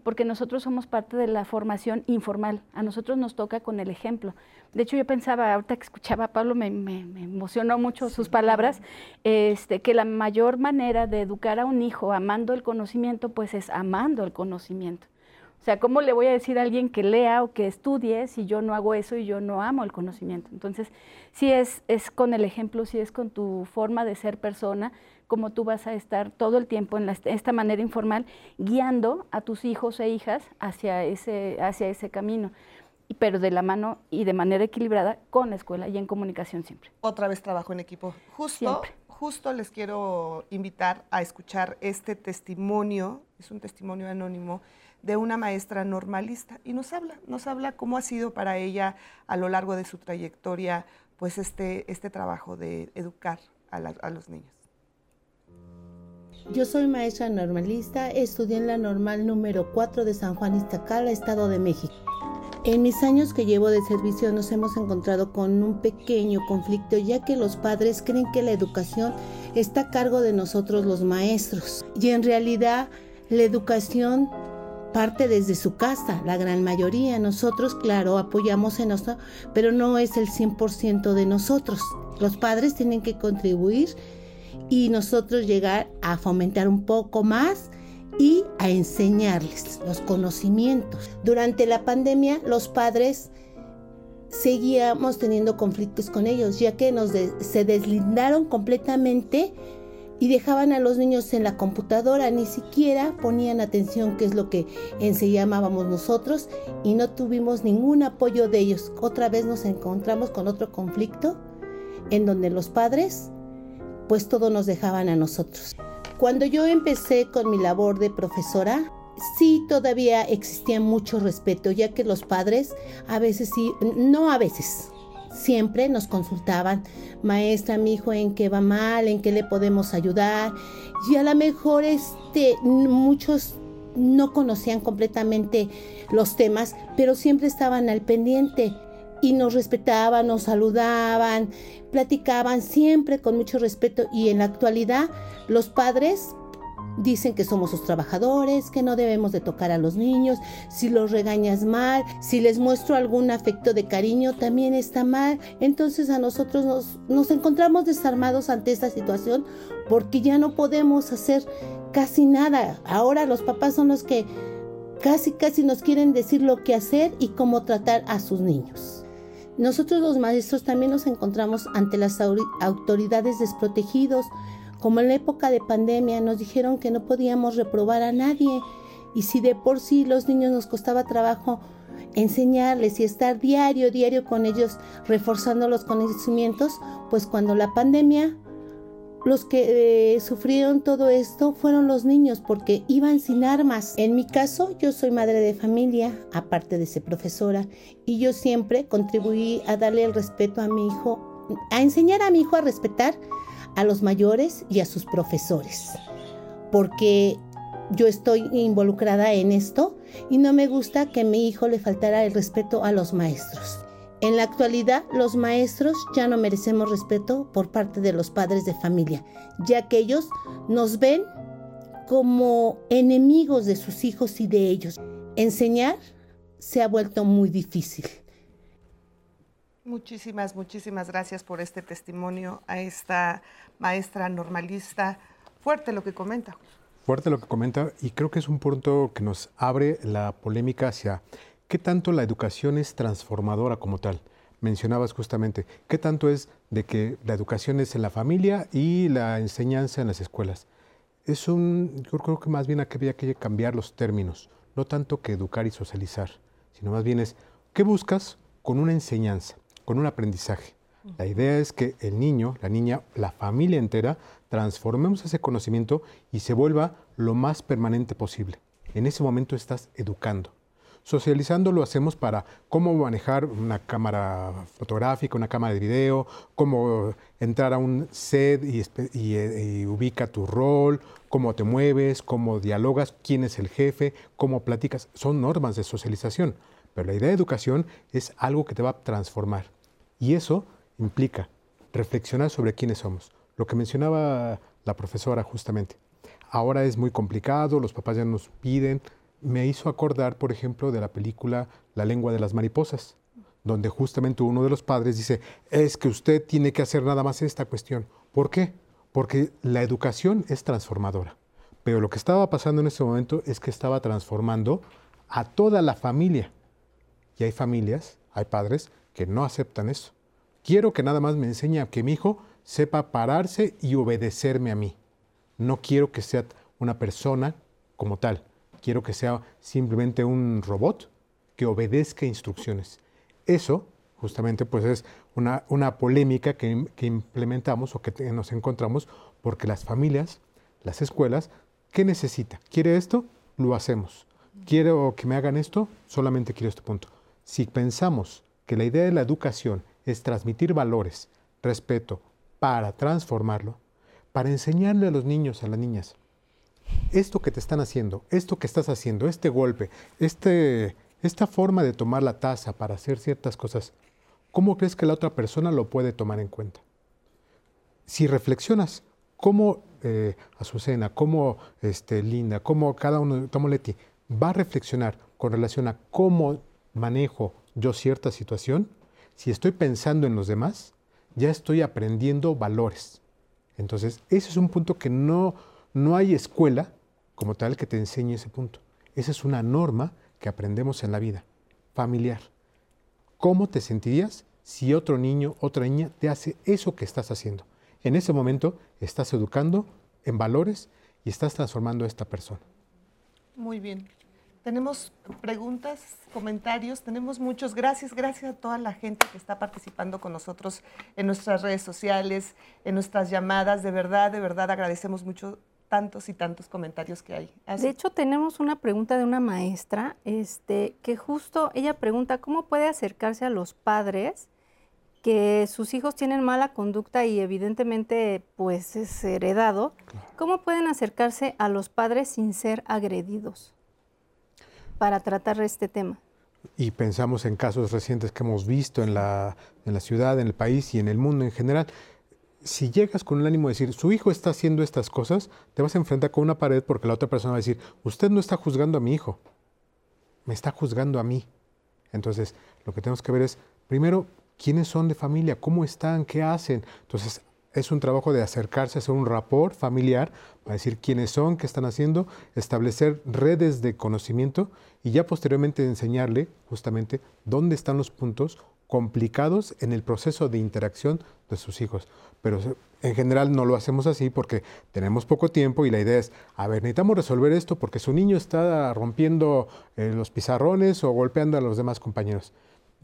[SPEAKER 6] porque nosotros somos parte de la formación informal. A nosotros nos toca con el ejemplo. De hecho, yo pensaba, ahorita que escuchaba a Pablo, me, emocionó mucho sus palabras, este, que la mayor manera de educar a un hijo amando el conocimiento, pues es amando el conocimiento. O sea, ¿cómo le voy a decir a alguien que lea o que estudie si yo no hago eso y yo no amo el conocimiento? Entonces, sí es, es con el ejemplo, sí es con tu forma de ser persona, como tú vas a estar todo el tiempo en esta manera informal, guiando a tus hijos e hijas hacia ese, hacia ese camino pero de la mano y de manera equilibrada con la escuela y en comunicación siempre.
[SPEAKER 2] Otra vez trabajo en equipo. Justo, justo les quiero invitar a escuchar este testimonio, es un testimonio anónimo de una maestra normalista y nos habla, nos habla cómo ha sido para ella a lo largo de su trayectoria pues este, este trabajo de educar a, los niños.
[SPEAKER 8] Yo soy maestra normalista, estudié en la normal número 4 de San Juan Iztacala, Estado de México. En mis años que llevo de servicio nos hemos encontrado con un pequeño conflicto ya que los padres creen que la educación está a cargo de nosotros los maestros y en realidad la educación parte desde su casa, la gran mayoría. Nosotros, claro, apoyamos en esto, pero no es el 100% de nosotros. Los padres tienen que contribuir y nosotros llegar a fomentar un poco más y a enseñarles los conocimientos. Durante la pandemia, los padres seguíamos teniendo conflictos con ellos, ya que nos se deslindaron completamente y dejaban a los niños en la computadora, ni siquiera ponían atención qué es lo que enseñábamos nosotros y no tuvimos ningún apoyo de ellos. Otra vez nos encontramos con otro conflicto en donde los padres pues todo nos dejaban a nosotros. Cuando yo empecé con mi labor de profesora, sí todavía existía mucho respeto, ya que los padres a veces sí, no a veces, siempre nos consultaban, maestra, mi hijo, en qué va mal, en qué le podemos ayudar. Y a lo mejor este, muchos no conocían completamente los temas, pero siempre estaban al pendiente y nos respetaban, nos saludaban, platicaban siempre con mucho respeto y en la actualidad los padres Dicen que somos sus trabajadores, que no debemos de tocar a los niños, si los regañas mal, si les muestro algún afecto de cariño, también está mal. Entonces a nosotros nos, nos encontramos desarmados ante esta situación porque ya no podemos hacer casi nada. Ahora los papás son los que casi casi nos quieren decir lo que hacer y cómo tratar a sus niños. Nosotros los maestros también nos encontramos ante las autoridades desprotegidos, como en la época de pandemia nos dijeron que no podíamos reprobar a nadie y si de por sí los niños nos costaba trabajo enseñarles y estar diario, diario con ellos, reforzando los conocimientos, pues cuando la pandemia, los que eh, sufrieron todo esto fueron los niños porque iban sin armas. En mi caso, yo soy madre de familia, aparte de ser profesora, y yo siempre contribuí a darle el respeto a mi hijo, a enseñar a mi hijo a respetar a los mayores y a sus profesores, porque yo estoy involucrada en esto y no me gusta que a mi hijo le faltara el respeto a los maestros. En la actualidad, los maestros ya no merecemos respeto por parte de los padres de familia, ya que ellos nos ven como enemigos de sus hijos y de ellos. Enseñar se ha vuelto muy difícil.
[SPEAKER 2] Muchísimas, muchísimas gracias por este testimonio a esta maestra normalista. Fuerte lo que comenta.
[SPEAKER 4] Fuerte lo que comenta y creo que es un punto que nos abre la polémica hacia qué tanto la educación es transformadora como tal. Mencionabas justamente, qué tanto es de que la educación es en la familia y la enseñanza en las escuelas. Es un, yo creo que más bien había que cambiar los términos, no tanto que educar y socializar, sino más bien es, ¿qué buscas con una enseñanza? Con un aprendizaje. La idea es que el niño, la niña, la familia entera, transformemos ese conocimiento y se vuelva lo más permanente posible. En ese momento estás educando. Socializando lo hacemos para cómo manejar una cámara fotográfica, una cámara de video, cómo entrar a un set y, y, ubica tu rol, cómo te mueves, cómo dialogas, quién es el jefe, cómo platicas. Son normas de socialización. Pero la idea de educación es algo que te va a transformar. Y eso implica reflexionar sobre quiénes somos. Lo que mencionaba la profesora justamente. Ahora es muy complicado, los papás ya nos piden, me hizo acordar, por ejemplo, de la película La lengua de las mariposas, donde justamente uno de los padres dice, es que usted tiene que hacer nada más esta cuestión. ¿Por qué? Porque la educación es transformadora. Pero lo que estaba pasando en ese momento es que estaba transformando a toda la familia. Y hay familias, hay padres que no aceptan eso. Quiero que nada más me enseñe a que mi hijo sepa pararse y obedecerme a mí. No quiero que sea una persona como tal quiero que sea simplemente un robot que obedezca instrucciones. Eso justamente pues es una, una polémica que, implementamos o que nos encontramos porque las familias, las escuelas, ¿qué necesita? ¿Quiere esto? Lo hacemos. ¿Quiero que me hagan esto? Solamente quiero este punto. Si pensamos que la idea de la educación es transmitir valores, respeto, para transformarlo, para enseñarle a los niños, a las niñas, esto que te están haciendo, esto que estás haciendo, este golpe, este, esta forma de tomar la taza para hacer ciertas cosas, ¿cómo crees que la otra persona lo puede tomar en cuenta? Si reflexionas, ¿cómo eh, Azucena, cómo este, Linda, cómo cada uno, cómo Leti, va a reflexionar con relación a cómo manejo yo cierta situación? Si estoy pensando en los demás, ya estoy aprendiendo valores. Entonces, ese es un punto que no, no hay escuela como tal que te enseñe ese punto. Esa es una norma que aprendemos en la vida, familiar. ¿Cómo te sentirías si otro niño, otra niña te hace eso que estás haciendo? En ese momento estás educando en valores y estás transformando a esta persona.
[SPEAKER 2] Muy bien. Tenemos preguntas, comentarios, tenemos muchos. Gracias, gracias a toda la gente que está participando con nosotros en nuestras redes sociales, en nuestras llamadas. De verdad, de verdad agradecemos mucho tantos y tantos comentarios que hay.
[SPEAKER 3] De hecho, tenemos una pregunta de una maestra, este, que justo ella pregunta cómo puede acercarse a los padres que sus hijos tienen mala conducta y evidentemente pues es heredado. ¿Cómo pueden acercarse a los padres sin ser agredidos para tratar este tema?
[SPEAKER 4] Y pensamos en casos recientes que hemos visto en la, en la ciudad, en el país y en el mundo en general si llegas con el ánimo de decir, su hijo está haciendo estas cosas, te vas a enfrentar con una pared porque la otra persona va a decir, usted no está juzgando a mi hijo, me está juzgando a mí. Entonces, lo que tenemos que ver es, primero, quiénes son de familia, cómo están, qué hacen. Entonces, es un trabajo de acercarse, hacer un rapport familiar para decir quiénes son, qué están haciendo, establecer redes de conocimiento y ya posteriormente enseñarle justamente dónde están los puntos complicados en el proceso de interacción de sus hijos. Pero en general no lo hacemos así porque tenemos poco tiempo y la idea es, a ver, necesitamos resolver esto porque su niño está rompiendo eh, los pizarrones o golpeando a los demás compañeros.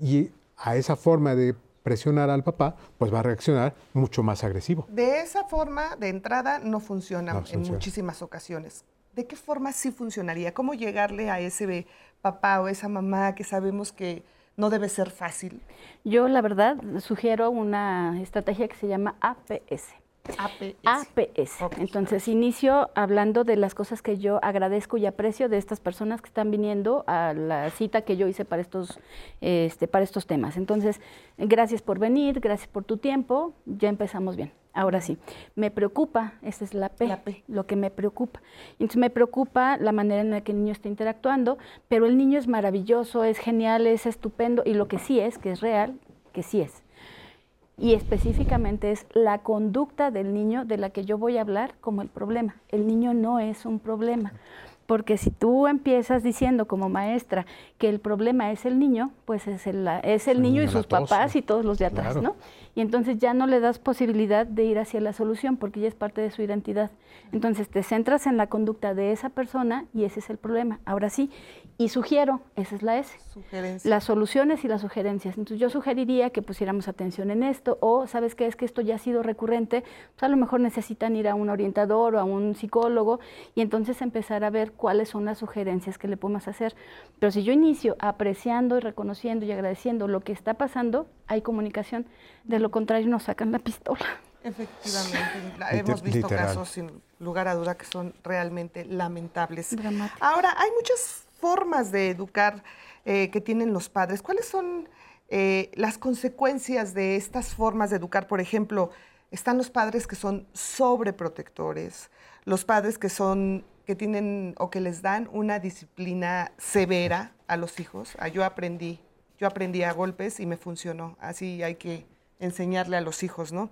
[SPEAKER 4] Y a esa forma de presionar al papá, pues va a reaccionar mucho más agresivo.
[SPEAKER 2] De esa forma, de entrada, no funciona en muchísimas ocasiones. ¿De qué forma sí funcionaría? ¿Cómo llegarle a ese papá o esa mamá que sabemos que no debe ser fácil.
[SPEAKER 6] Yo, la verdad, sugiero una estrategia que se llama APS.
[SPEAKER 2] APS.
[SPEAKER 6] APS. Entonces, inicio hablando de las cosas que yo agradezco y aprecio de estas personas que están viniendo a la cita que yo hice para estos, este, para estos temas. Entonces, gracias por venir, gracias por tu tiempo, ya empezamos bien. Ahora sí, me preocupa, esa es la P, la P, lo que me preocupa. Entonces me preocupa la manera en la que el niño está interactuando, pero el niño es maravilloso, es genial, es estupendo y lo que sí es, que es real, que sí es. Y específicamente es la conducta del niño de la que yo voy a hablar como el problema. El niño no es un problema. Porque si tú empiezas diciendo como maestra que el problema es el niño, pues es el, es el niño y sus papás y todos los de atrás, ¿no? y entonces ya no le das posibilidad de ir hacia la solución porque ya es parte de su identidad. Entonces te centras en la conducta de esa persona y ese es el problema. Ahora sí, y sugiero, esa es la S, las soluciones y las sugerencias. Entonces yo sugeriría que pusiéramos atención en esto o, ¿sabes qué? Es que esto ya ha sido recurrente, pues a lo mejor necesitan ir a un orientador o a un psicólogo y entonces empezar a ver cuáles son las sugerencias que le podemos hacer. Pero si yo inicio apreciando y reconociendo y agradeciendo lo que está pasando, hay comunicación. De lo contrario, nos sacan la pistola.
[SPEAKER 2] Efectivamente, hemos visto casos sin lugar a duda que son realmente lamentables. Ahora, hay muchas formas de educar eh, que tienen los padres. ¿Cuáles son eh, las consecuencias de estas formas de educar? Por ejemplo, están los padres que son sobreprotectores, los padres que son que tienen o que les dan una disciplina severa a los hijos. Ah, yo aprendí, yo aprendí a golpes y me funcionó. Así hay que enseñarle a los hijos, ¿no?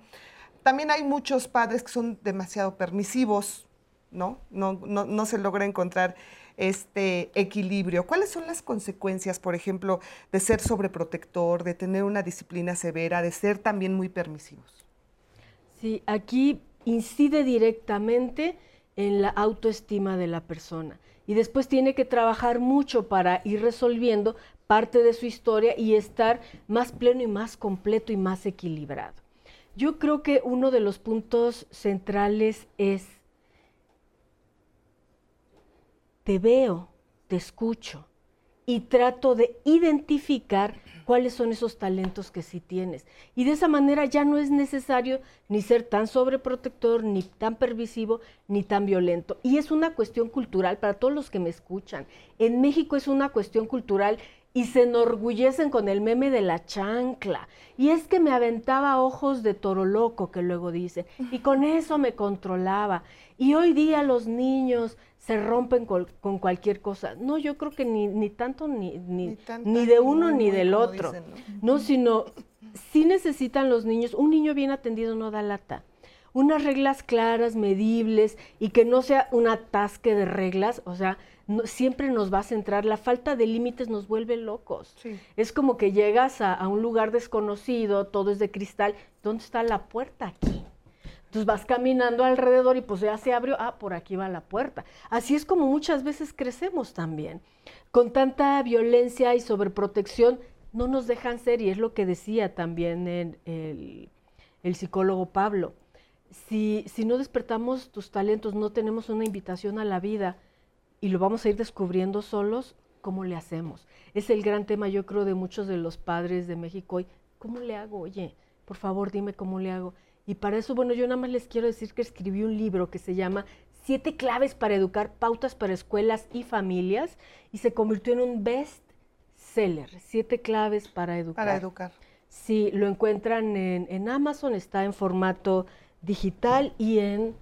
[SPEAKER 2] También hay muchos padres que son demasiado permisivos, ¿no? No, no, no se logra encontrar este equilibrio. ¿Cuáles son las consecuencias, por ejemplo, de ser sobreprotector, de tener una disciplina severa, de ser también muy permisivos?
[SPEAKER 5] Sí, aquí incide directamente en la autoestima de la persona. Y después tiene que trabajar mucho para ir resolviendo parte de su historia y estar más pleno y más completo y más equilibrado. Yo creo que uno de los puntos centrales es, te veo, te escucho y trato de identificar cuáles son esos talentos que sí tienes. Y de esa manera ya no es necesario ni ser tan sobreprotector, ni tan permisivo, ni tan violento. Y es una cuestión cultural para todos los que me escuchan. En México es una cuestión cultural y se enorgullecen con el meme de la chancla. Y es que me aventaba ojos de toro loco, que luego dice, y con eso me controlaba. Y hoy día los niños se rompen con, cualquier cosa. No, yo creo que ni, ni tanto ni, ni, ni, de uno ni del otro. ¿no? sino sí necesitan los niños, un niño bien atendido no da lata. Unas reglas claras, medibles y que no sea un atasque de reglas, o sea, siempre nos va a centrar, la falta de límites nos vuelve locos. Es como que llegas a, a, un lugar desconocido, todo es de cristal, ¿dónde está la puerta aquí? Entonces vas caminando alrededor y pues ya se abrió, ah, por aquí va la puerta. Así es como muchas veces crecemos también. Con tanta violencia y sobreprotección no nos dejan ser, y es lo que decía también el, el psicólogo Pablo. Si, si no despertamos tus talentos, no tenemos una invitación a la vida y lo vamos a ir descubriendo solos, ¿cómo le hacemos? Es el gran tema, yo creo, de muchos de los padres de México hoy. ¿Cómo le hago? Oye, por favor, dime cómo le hago. Y para eso, bueno, yo nada más les quiero decir que escribí un libro que se llama Siete claves para educar, pautas para escuelas y familias, y se convirtió en un best seller. Siete claves para educar.
[SPEAKER 2] Para educar.
[SPEAKER 5] Sí, lo encuentran en, Amazon, está en formato digital y en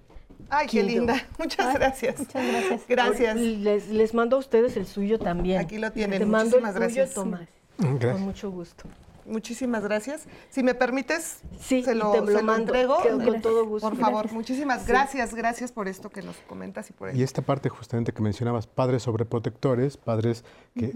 [SPEAKER 2] Ay, qué linda. Muchas gracias.
[SPEAKER 3] Muchas gracias.
[SPEAKER 2] Gracias.
[SPEAKER 5] Les, les, mando a ustedes el suyo también.
[SPEAKER 2] Aquí lo tienen.
[SPEAKER 5] Te mando Muchísimas gracias. Tomás.
[SPEAKER 4] Gracias.
[SPEAKER 5] Con mucho gusto.
[SPEAKER 2] Muchísimas gracias. Si me permites,
[SPEAKER 5] sí,
[SPEAKER 2] se lo,
[SPEAKER 5] te lo,
[SPEAKER 2] se lo entrego.
[SPEAKER 5] Con todo gusto.
[SPEAKER 2] Por favor, muchísimas gracias, gracias por esto que nos comentas y por ello.
[SPEAKER 4] Y esta parte justamente que mencionabas, padres sobreprotectores, padres que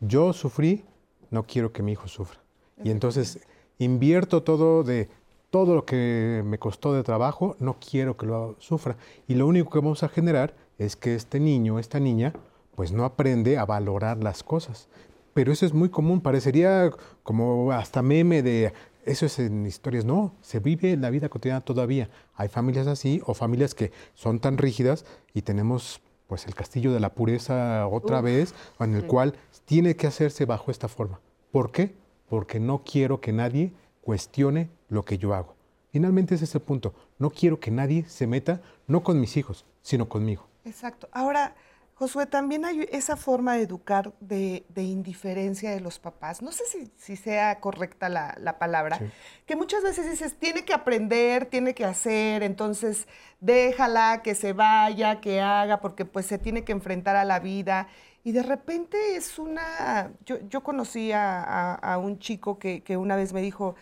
[SPEAKER 4] yo sufrí, no quiero que mi hijo sufra. Y entonces invierto todo de todo lo que me costó de trabajo, no quiero que lo sufra. Y lo único que vamos a generar es que este niño, esta niña, pues no aprende a valorar las cosas. Pero eso es muy común, parecería como hasta meme de eso es en historias. No, se vive en la vida cotidiana todavía. Hay familias así o familias que son tan rígidas y tenemos pues el castillo de la pureza otra vez, en el cual tiene que hacerse bajo esta forma. ¿Por qué? Porque no quiero que nadie cuestione lo que yo hago. Finalmente es ese punto. No quiero que nadie se meta, no con mis hijos, sino conmigo.
[SPEAKER 2] Exacto. Ahora, Josué, también hay esa forma de educar de, indiferencia de los papás. No sé si, sea correcta la, palabra, que muchas veces dices, tiene que aprender, tiene que hacer, entonces déjala que se vaya, que haga, porque pues se tiene que enfrentar a la vida. Y de repente es una... Yo, yo conocí a, un chico que, una vez me dijo,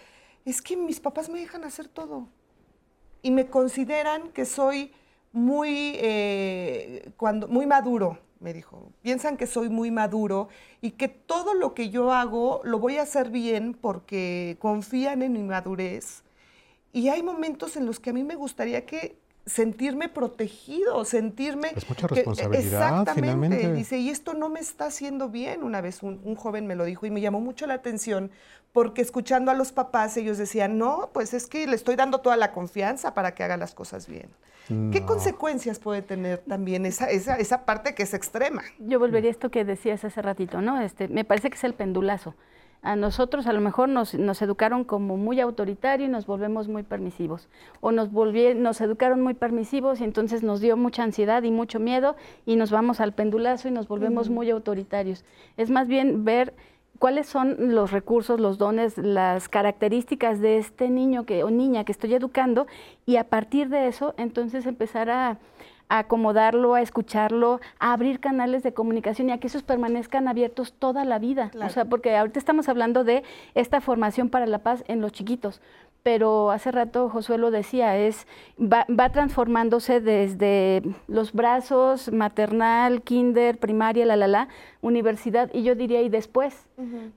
[SPEAKER 2] es que mis papás me dejan hacer todo y me consideran que soy muy, eh, cuando, muy maduro, me dijo. Piensan que soy muy maduro y que todo lo que yo hago lo voy a hacer bien porque confían en mi madurez. Y hay momentos en los que a mí me gustaría que sentirme protegido, sentirme...
[SPEAKER 4] Es mucha
[SPEAKER 2] que-
[SPEAKER 4] responsabilidad,
[SPEAKER 2] exactamente.
[SPEAKER 4] finalmente.
[SPEAKER 2] Dice, y esto no me está haciendo bien. Una vez un, un joven me lo dijo y me llamó mucho la atención porque escuchando a los papás ellos decían, no, pues es que le estoy dando toda la confianza para que haga las cosas bien. ¿Qué consecuencias puede tener también esa, esa, esa parte que es extrema?
[SPEAKER 6] Yo volvería a esto que decías hace ratito, ¿no? Este, me parece que es el pendulazo. A nosotros a lo mejor nos, nos educaron como muy autoritario y nos volvemos muy permisivos. O nos, nos educaron muy permisivos y entonces nos dio mucha ansiedad y mucho miedo y nos vamos al pendulazo y nos volvemos muy autoritarios. Es más bien ver cuáles son los recursos, los dones, las características de este niño que, o niña que estoy educando y a partir de eso entonces empezar a, a acomodarlo, a escucharlo, a abrir canales de comunicación y a que esos permanezcan abiertos toda la vida.
[SPEAKER 2] Claro.
[SPEAKER 6] O sea, porque ahorita estamos hablando de esta formación para la paz en los chiquitos, pero hace rato Josué lo decía, es va, va transformándose desde los brazos, maternal, kinder, primaria, la la la, universidad y yo diría y después,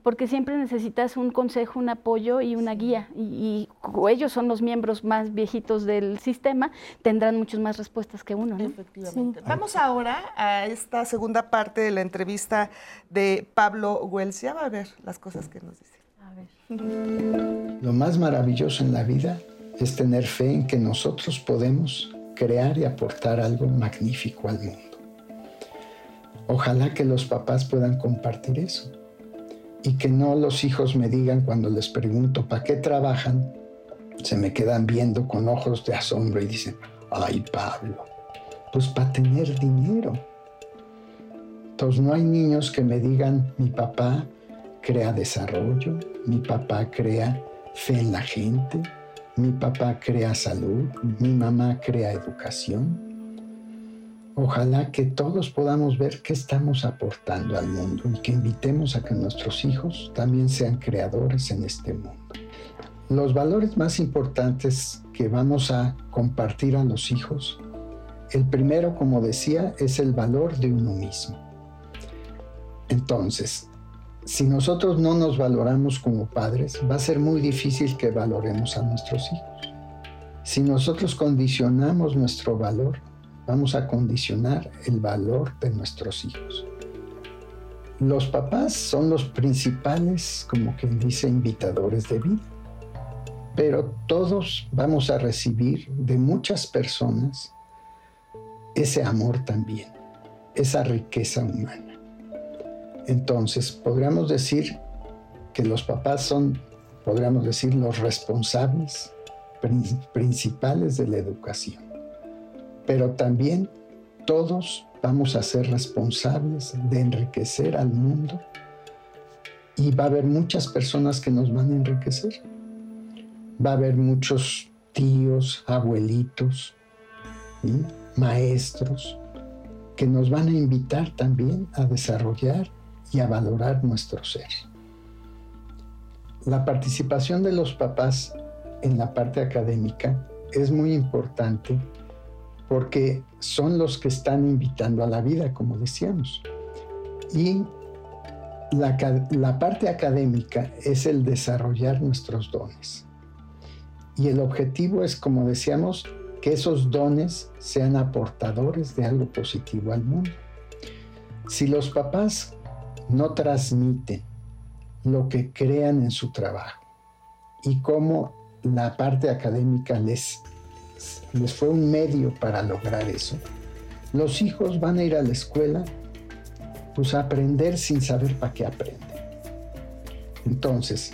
[SPEAKER 6] porque siempre necesitas un consejo, un apoyo y una guía y, y como ellos son los miembros más viejitos del sistema, tendrán muchas más respuestas que uno, ¿no?
[SPEAKER 2] Efectivamente. Vamos ahora a esta segunda parte de la entrevista de Pablo. Ya va a ver las cosas que nos dice.
[SPEAKER 7] Lo más maravilloso en la vida es tener fe en que nosotros podemos crear y aportar algo magnífico al mundo. Ojalá que los papás puedan compartir eso y que no los hijos me digan cuando les pregunto para qué trabajan, se me quedan viendo con ojos de asombro y dicen, ay Pablo, pues para tener dinero. Entonces no hay niños que me digan, mi papá crea desarrollo, mi papá crea fe en la gente, mi papá crea salud, mi mamá crea educación. Ojalá que todos podamos ver qué estamos aportando al mundo y que invitemos a que nuestros hijos también sean creadores en este mundo. Los valores más importantes que vamos a compartir a los hijos, el primero, como decía, es el valor de uno mismo. Entonces, si nosotros no nos valoramos como padres, va a ser muy difícil que valoremos a nuestros hijos. Si nosotros condicionamos nuestro valor, vamos a condicionar el valor de nuestros hijos. Los papás son los principales, como quien dice, invitadores de vida, pero todos vamos a recibir de muchas personas ese amor también, esa riqueza humana. Entonces, podríamos decir que los papás son, podríamos decir, los responsables prin- principales de la educación. Pero también todos vamos a ser responsables de enriquecer al mundo y va a haber muchas personas que nos van a enriquecer. Va a haber muchos tíos, abuelitos, ¿sí? maestros, que nos van a invitar también a desarrollar y a valorar nuestro ser. La participación de los papás en la parte académica es muy importante porque son los que están invitando a la vida, como decíamos. Y la, la parte académica es el desarrollar nuestros dones. Y el objetivo es, como decíamos, que esos dones sean aportadores de algo positivo al mundo. Si los papás no transmiten lo que crean en su trabajo y cómo la parte académica les, les fue un medio para lograr eso, los hijos van a ir a la escuela pues a aprender sin saber para qué aprenden. Entonces,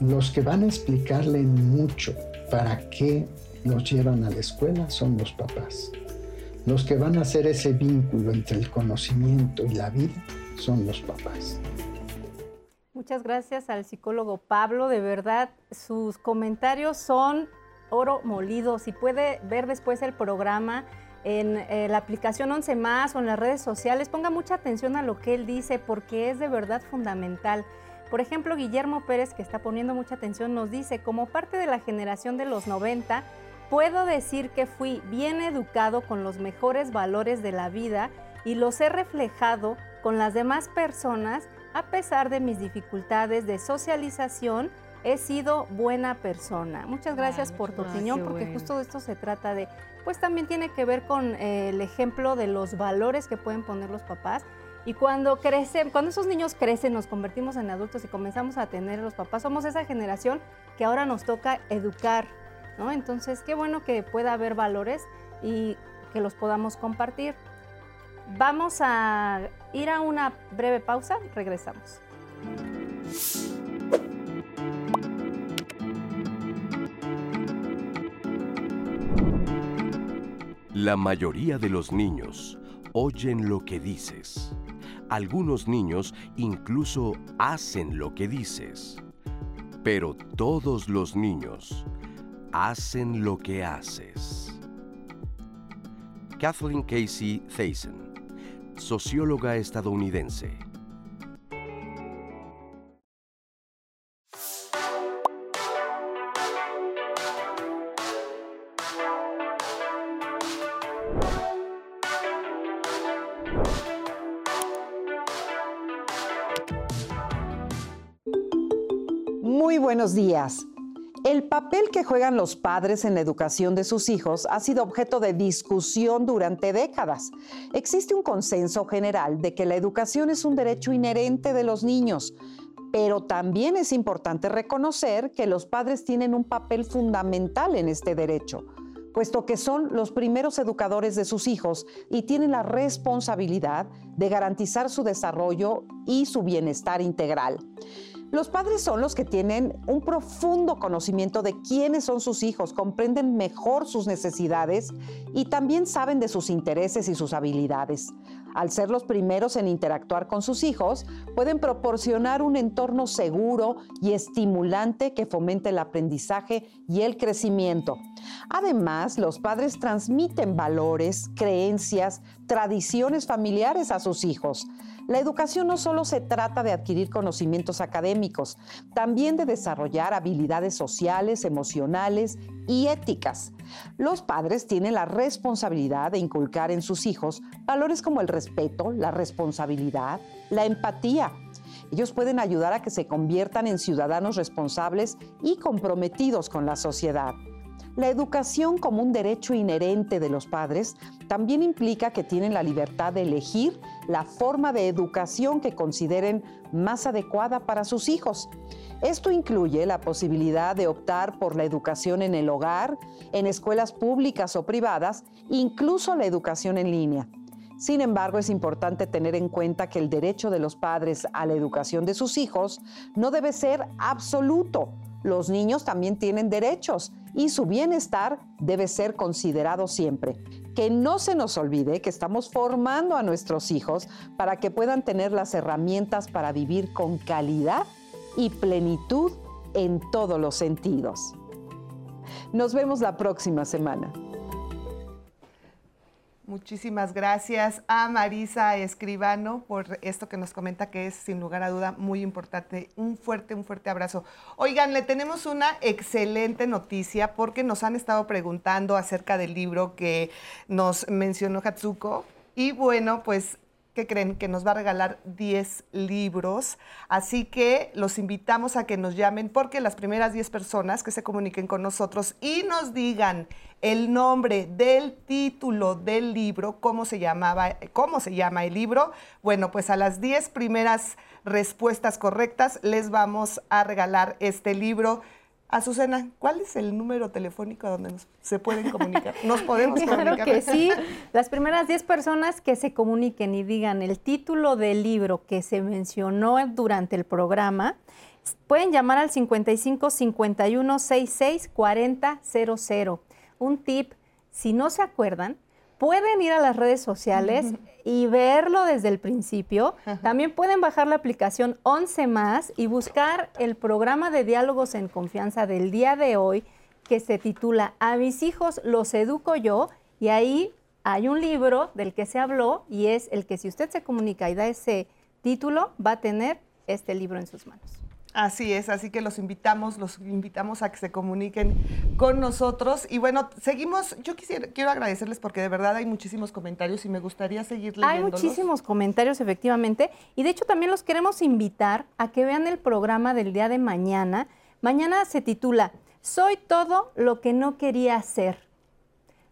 [SPEAKER 7] los que van a explicarle mucho para qué los llevan a la escuela son los papás. Los que van a hacer ese vínculo entre el conocimiento y la vida son los papás.
[SPEAKER 3] Muchas gracias al psicólogo Pablo. De verdad, sus comentarios son oro molido. Si puede ver después el programa en eh, la aplicación 11 más o en las redes sociales, ponga mucha atención a lo que él dice porque es de verdad fundamental. Por ejemplo, Guillermo Pérez, que está poniendo mucha atención, nos dice, como parte de la generación de los 90, puedo decir que fui bien educado con los mejores valores de la vida y los he reflejado con las demás personas a pesar de mis dificultades de socialización. He sido buena persona. Muchas gracias por tu opinión, porque justo de esto se trata de, pues también tiene que ver con eh, el ejemplo de los valores que pueden poner los papás. Y cuando crecen, cuando esos niños crecen, nos convertimos en adultos y comenzamos a tener los papás, somos esa generación que ahora nos toca educar, ¿no? Entonces, qué bueno que pueda haber valores y que los podamos compartir. Vamos a ir a una breve pausa, regresamos.
[SPEAKER 1] La mayoría de los niños oyen lo que dices. Algunos niños incluso hacen lo que dices. Pero todos los niños hacen lo que haces. Kathleen Casey Thaisen, socióloga estadounidense.
[SPEAKER 9] Muy buenos días. El papel que juegan los padres en la educación de sus hijos ha sido objeto de discusión durante décadas. Existe un consenso general de que la educación es un derecho inherente de los niños, pero también es importante reconocer que los padres tienen un papel fundamental en este derecho, puesto que son los primeros educadores de sus hijos y tienen la responsabilidad de garantizar su desarrollo y su bienestar integral. Los padres son los que tienen un profundo conocimiento de quiénes son sus hijos, comprenden mejor sus necesidades y también saben de sus intereses y sus habilidades. Al ser los primeros en interactuar con sus hijos, pueden proporcionar un entorno seguro y estimulante que fomente el aprendizaje y el crecimiento. Además, los padres transmiten valores, creencias, tradiciones familiares a sus hijos. La educación no solo se trata de adquirir conocimientos académicos, también de desarrollar habilidades sociales, emocionales y éticas. Los padres tienen la responsabilidad de inculcar en sus hijos valores como el respeto, la responsabilidad, la empatía. Ellos pueden ayudar a que se conviertan en ciudadanos responsables y comprometidos con la sociedad. La educación como un derecho inherente de los padres también implica que tienen la libertad de elegir la forma de educación que consideren más adecuada para sus hijos. Esto incluye la posibilidad de optar por la educación en el hogar, en escuelas públicas o privadas, incluso la educación en línea. Sin embargo, es importante tener en cuenta que el derecho de los padres a la educación de sus hijos no debe ser absoluto. Los niños también tienen derechos y su bienestar debe ser considerado siempre. Que no se nos olvide que estamos formando a nuestros hijos para que puedan tener las herramientas para vivir con calidad y plenitud en todos los sentidos. Nos vemos la próxima semana.
[SPEAKER 2] Muchísimas gracias a Marisa Escribano por esto que nos comenta que es sin lugar a duda muy importante. Un fuerte, un fuerte abrazo. Oigan, le tenemos una excelente noticia porque nos han estado preguntando acerca del libro que nos mencionó Hatsuko. Y bueno, pues ¿qué creen? Que nos va a regalar 10 libros. Así que los invitamos a que nos llamen porque las primeras 10 personas que se comuniquen con nosotros y nos digan el nombre del título del libro, cómo se llamaba, cómo se llama el libro, bueno, pues a las 10 primeras respuestas correctas les vamos a regalar este libro. Azucena, ¿cuál es el número telefónico donde se pueden comunicar? ¿Nos podemos
[SPEAKER 3] claro que sí. Las primeras 10 personas que se comuniquen y digan el título del libro que se mencionó durante el programa, pueden llamar al 55 51 66 40 00. Un tip, si no se acuerdan, pueden ir a las redes sociales y verlo desde el principio. También pueden bajar la aplicación 11 más y buscar el programa de diálogos en confianza del día de hoy que se titula A mis hijos los educo yo y ahí hay un libro del que se habló y es el que si usted se comunica y da ese título va a tener este libro en sus manos.
[SPEAKER 2] Así es, así que los invitamos, los invitamos a que se comuniquen con nosotros. Y bueno, seguimos, yo quisiera, quiero agradecerles porque de verdad hay muchísimos comentarios y me gustaría seguir leyéndolos.
[SPEAKER 3] Hay muchísimos comentarios, efectivamente. Y de hecho también los queremos invitar a que vean el programa del día de mañana. Mañana se titula Soy todo lo que no quería ser.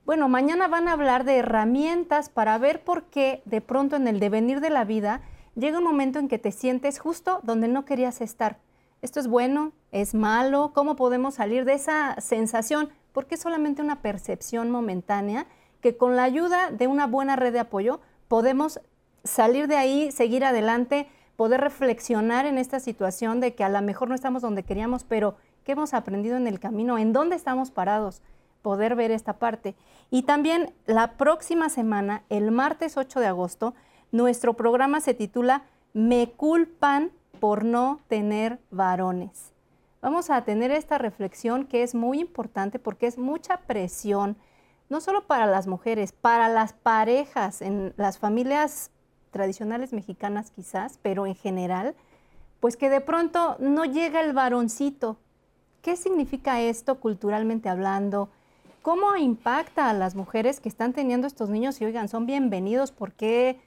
[SPEAKER 3] Bueno, mañana van a hablar de herramientas para ver por qué de pronto en el devenir de la vida llega un momento en que te sientes justo donde no querías estar. ¿Esto es bueno? ¿Es malo? ¿Cómo podemos salir de esa sensación? Porque es solamente una percepción momentánea que con la ayuda de una buena red de apoyo podemos salir de ahí, seguir adelante, poder reflexionar en esta situación de que a lo mejor no estamos donde queríamos, pero ¿qué hemos aprendido en el camino? ¿En dónde estamos parados? poder ver esta parte. Y también la próxima semana, el martes 8 de agosto, nuestro programa se titula Me culpan por no tener varones. Vamos a tener esta reflexión que es muy importante porque es mucha presión, no solo para las mujeres, para las parejas, en las familias tradicionales mexicanas quizás, pero en general, pues que de pronto no llega el varoncito. ¿Qué significa esto culturalmente hablando? ¿Cómo impacta a las mujeres que están teniendo estos niños y oigan, son bienvenidos? ¿Por qué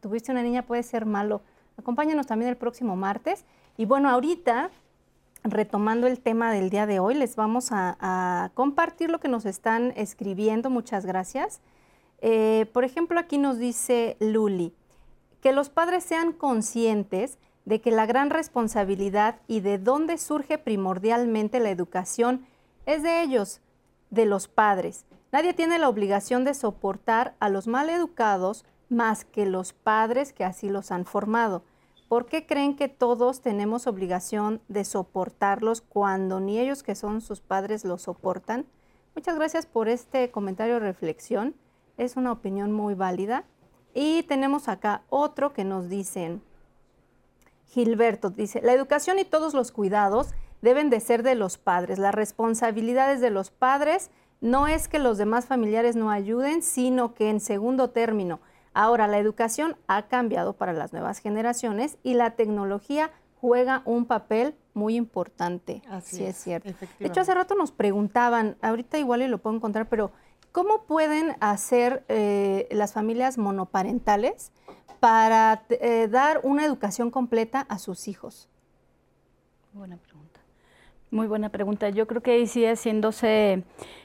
[SPEAKER 3] tuviste una niña puede ser malo? Acompáñanos también el próximo martes. Y bueno, ahorita, retomando el tema del día de hoy, les vamos a, compartir lo que nos están escribiendo. Muchas gracias. Eh, por ejemplo, aquí nos dice Luli, que los padres sean conscientes de que la gran responsabilidad y de dónde surge primordialmente la educación es de ellos de los padres. Nadie tiene la obligación de soportar a los mal educados más que los padres que así los han formado. ¿Por qué creen que todos tenemos obligación de soportarlos cuando ni ellos que son sus padres los soportan? Muchas gracias por este comentario reflexión. Es una opinión muy válida. Y tenemos acá otro que nos dicen, Gilberto dice, la educación y todos los cuidados deben de ser de los padres. Las responsabilidades de los padres no es que los demás familiares no ayuden, sino que en segundo término, ahora la educación ha cambiado para las nuevas generaciones y la tecnología juega un papel muy importante.
[SPEAKER 2] Así
[SPEAKER 3] sí,
[SPEAKER 2] es,
[SPEAKER 3] es cierto. De hecho, hace rato nos preguntaban, ahorita igual y lo puedo encontrar, pero ¿cómo pueden hacer eh, las familias monoparentales para eh, dar una educación completa a sus hijos?
[SPEAKER 6] Buena pregunta. Muy buena pregunta. Yo creo que ahí sí haciéndose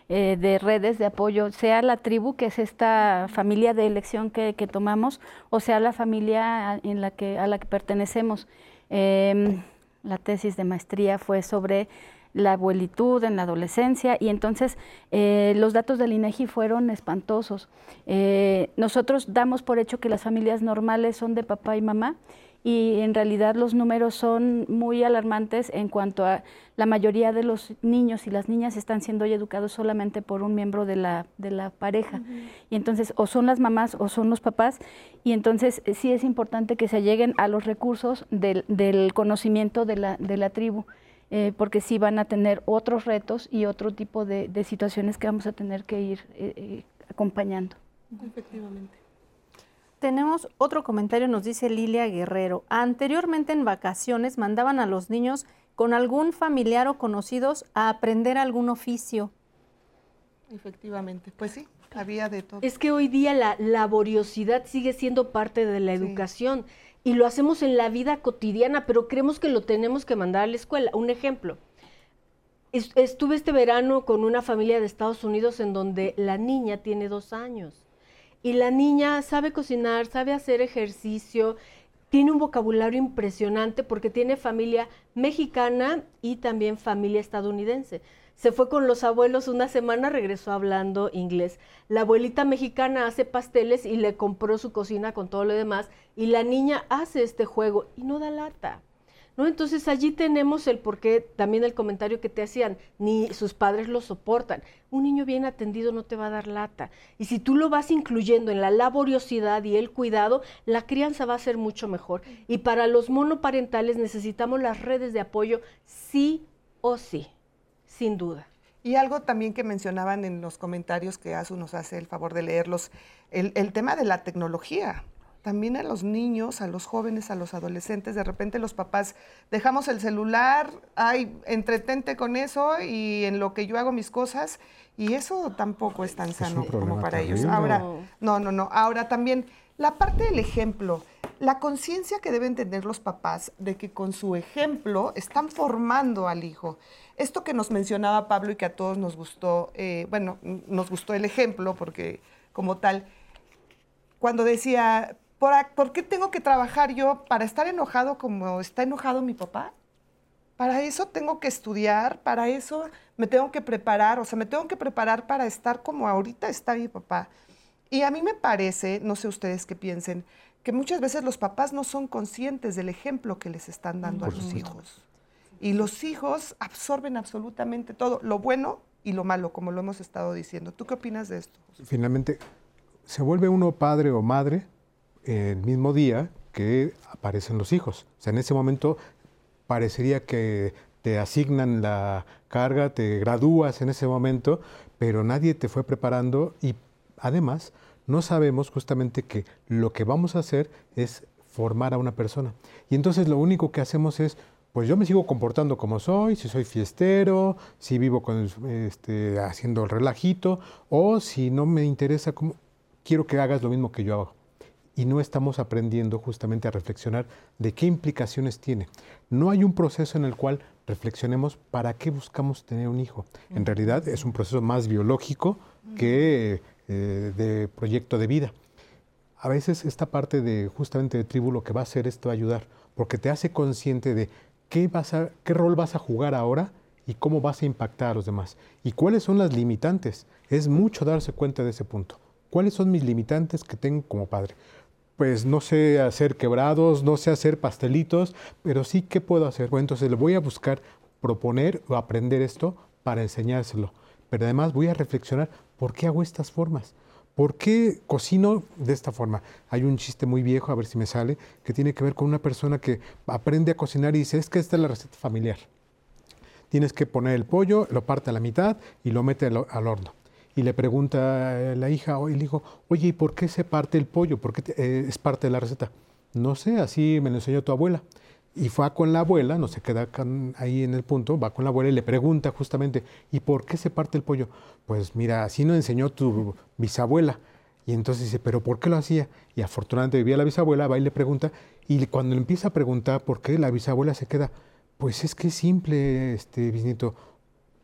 [SPEAKER 6] eh, de redes de apoyo, sea la tribu, que es esta familia de elección que, tomamos, o sea la familia en la que, a la que pertenecemos. Em, la tesis de maestría fue sobre la abuelitud en la adolescencia y entonces eh, los datos del INEGI fueron espantosos. Eh, nosotros damos por hecho que las familias normales son de papá y mamá y en realidad los números son muy alarmantes en cuanto a la mayoría de los niños y las niñas están siendo hoy educados solamente por un miembro de la, de la pareja. Y entonces o son las mamás o son los papás y entonces eh, sí es importante que se lleguen a los recursos del, del conocimiento de la, de la tribu. Eh, porque sí van a tener otros retos y otro tipo de, de situaciones que vamos a tener que ir eh, acompañando.
[SPEAKER 2] Efectivamente.
[SPEAKER 3] Tenemos otro comentario, nos dice Lilia Guerrero. Anteriormente en vacaciones mandaban a los niños con algún familiar o conocidos a aprender algún oficio.
[SPEAKER 2] Efectivamente, pues sí, había de todo.
[SPEAKER 5] Es que hoy día la laboriosidad sigue siendo parte de la educación y lo hacemos en la vida cotidiana, pero creemos que lo tenemos que mandar a la escuela. Un ejemplo, estuve este verano con una familia de Estados Unidos en donde la niña tiene dos años y la niña sabe cocinar, sabe hacer ejercicio, tiene un vocabulario impresionante porque tiene familia mexicana y también familia estadounidense. Se fue con los abuelos una semana, regresó hablando inglés. La abuelita mexicana hace pasteles y le compró su cocina con todo lo demás y la niña hace este juego y no da lata. ¿No? Entonces allí tenemos el porqué, también el comentario que te hacían, ni sus padres lo soportan. Un niño bien atendido no te va a dar lata. Y si tú lo vas incluyendo en la laboriosidad y el cuidado, la crianza va a ser mucho mejor. Y para los monoparentales necesitamos las redes de apoyo sí o sí, sin duda.
[SPEAKER 2] Y algo también que mencionaban en los comentarios que Asu nos hace el favor de leerlos, el, el tema de la tecnología también a los niños, a los jóvenes, a los adolescentes. De repente los papás dejamos el celular, ay, entretente con eso y en lo que yo hago mis cosas. Y eso tampoco es tan sano como para ellos. Ahora, no, no, no. Ahora también la parte del ejemplo, la conciencia que deben tener los papás de que con su ejemplo están formando al hijo. Esto que nos mencionaba Pablo y que a todos nos gustó, eh, bueno, nos gustó el ejemplo porque como tal, cuando decía, ¿por, qué tengo que trabajar yo para estar enojado como está enojado mi papá? Para eso tengo que estudiar, para eso me tengo que preparar, o sea, me tengo que preparar para estar como ahorita está mi papá. Y a mí me parece, no sé ustedes qué piensen, que muchas veces los papás no son conscientes del ejemplo que les están dando a los hijos. Y los hijos absorben absolutamente todo, lo bueno y lo malo, como lo hemos estado diciendo. ¿Tú qué opinas de esto?
[SPEAKER 4] Finalmente, se vuelve uno padre o madre el mismo día que aparecen los hijos. O sea, en ese momento parecería que te asignan la carga, te gradúas en ese momento, pero nadie te fue preparando y además no sabemos justamente que lo que vamos a hacer es formar a una persona. Y entonces lo único que hacemos es, pues yo me sigo comportando como soy, si soy fiestero, si vivo con, este, haciendo el relajito, o si no me interesa, como, quiero que hagas lo mismo que yo hago y no estamos aprendiendo justamente a reflexionar de qué implicaciones tiene. No hay un proceso en el cual reflexionemos para qué buscamos tener un hijo. En realidad es un proceso más biológico que eh, de proyecto de vida. A veces esta parte de justamente de tribu lo que va a hacer es te va a ayudar, porque te hace consciente de qué, vas a, qué rol vas a jugar ahora y cómo vas a impactar a los demás. Y cuáles son las limitantes. Es mucho darse cuenta de ese punto. ¿Cuáles son mis limitantes que tengo como padre? Pues no sé hacer quebrados, no sé hacer pastelitos, pero sí qué puedo hacer. Bueno, entonces le voy a buscar proponer o aprender esto para enseñárselo. Pero además voy a reflexionar por qué hago estas formas. ¿Por qué cocino de esta forma? Hay un chiste muy viejo, a ver si me sale, que tiene que ver con una persona que aprende a cocinar y dice, es que esta es la receta familiar. Tienes que poner el pollo, lo parte a la mitad y lo mete al, horno y le pregunta la hija o el hijo, oye, ¿y por qué se parte el pollo? ¿Por qué eh, es parte de la receta? No sé, así me lo enseñó tu abuela. Y fue con la abuela, no se queda ahí en el punto, va con la abuela y le pregunta justamente, ¿y por qué se parte el pollo? Pues mira, así nos enseñó tu bisabuela. Y entonces dice, ¿pero por qué lo hacía? Y afortunadamente vivía la bisabuela, va y le pregunta, y cuando le empieza a preguntar por qué, la bisabuela se queda, pues es que es simple, este bisnieto.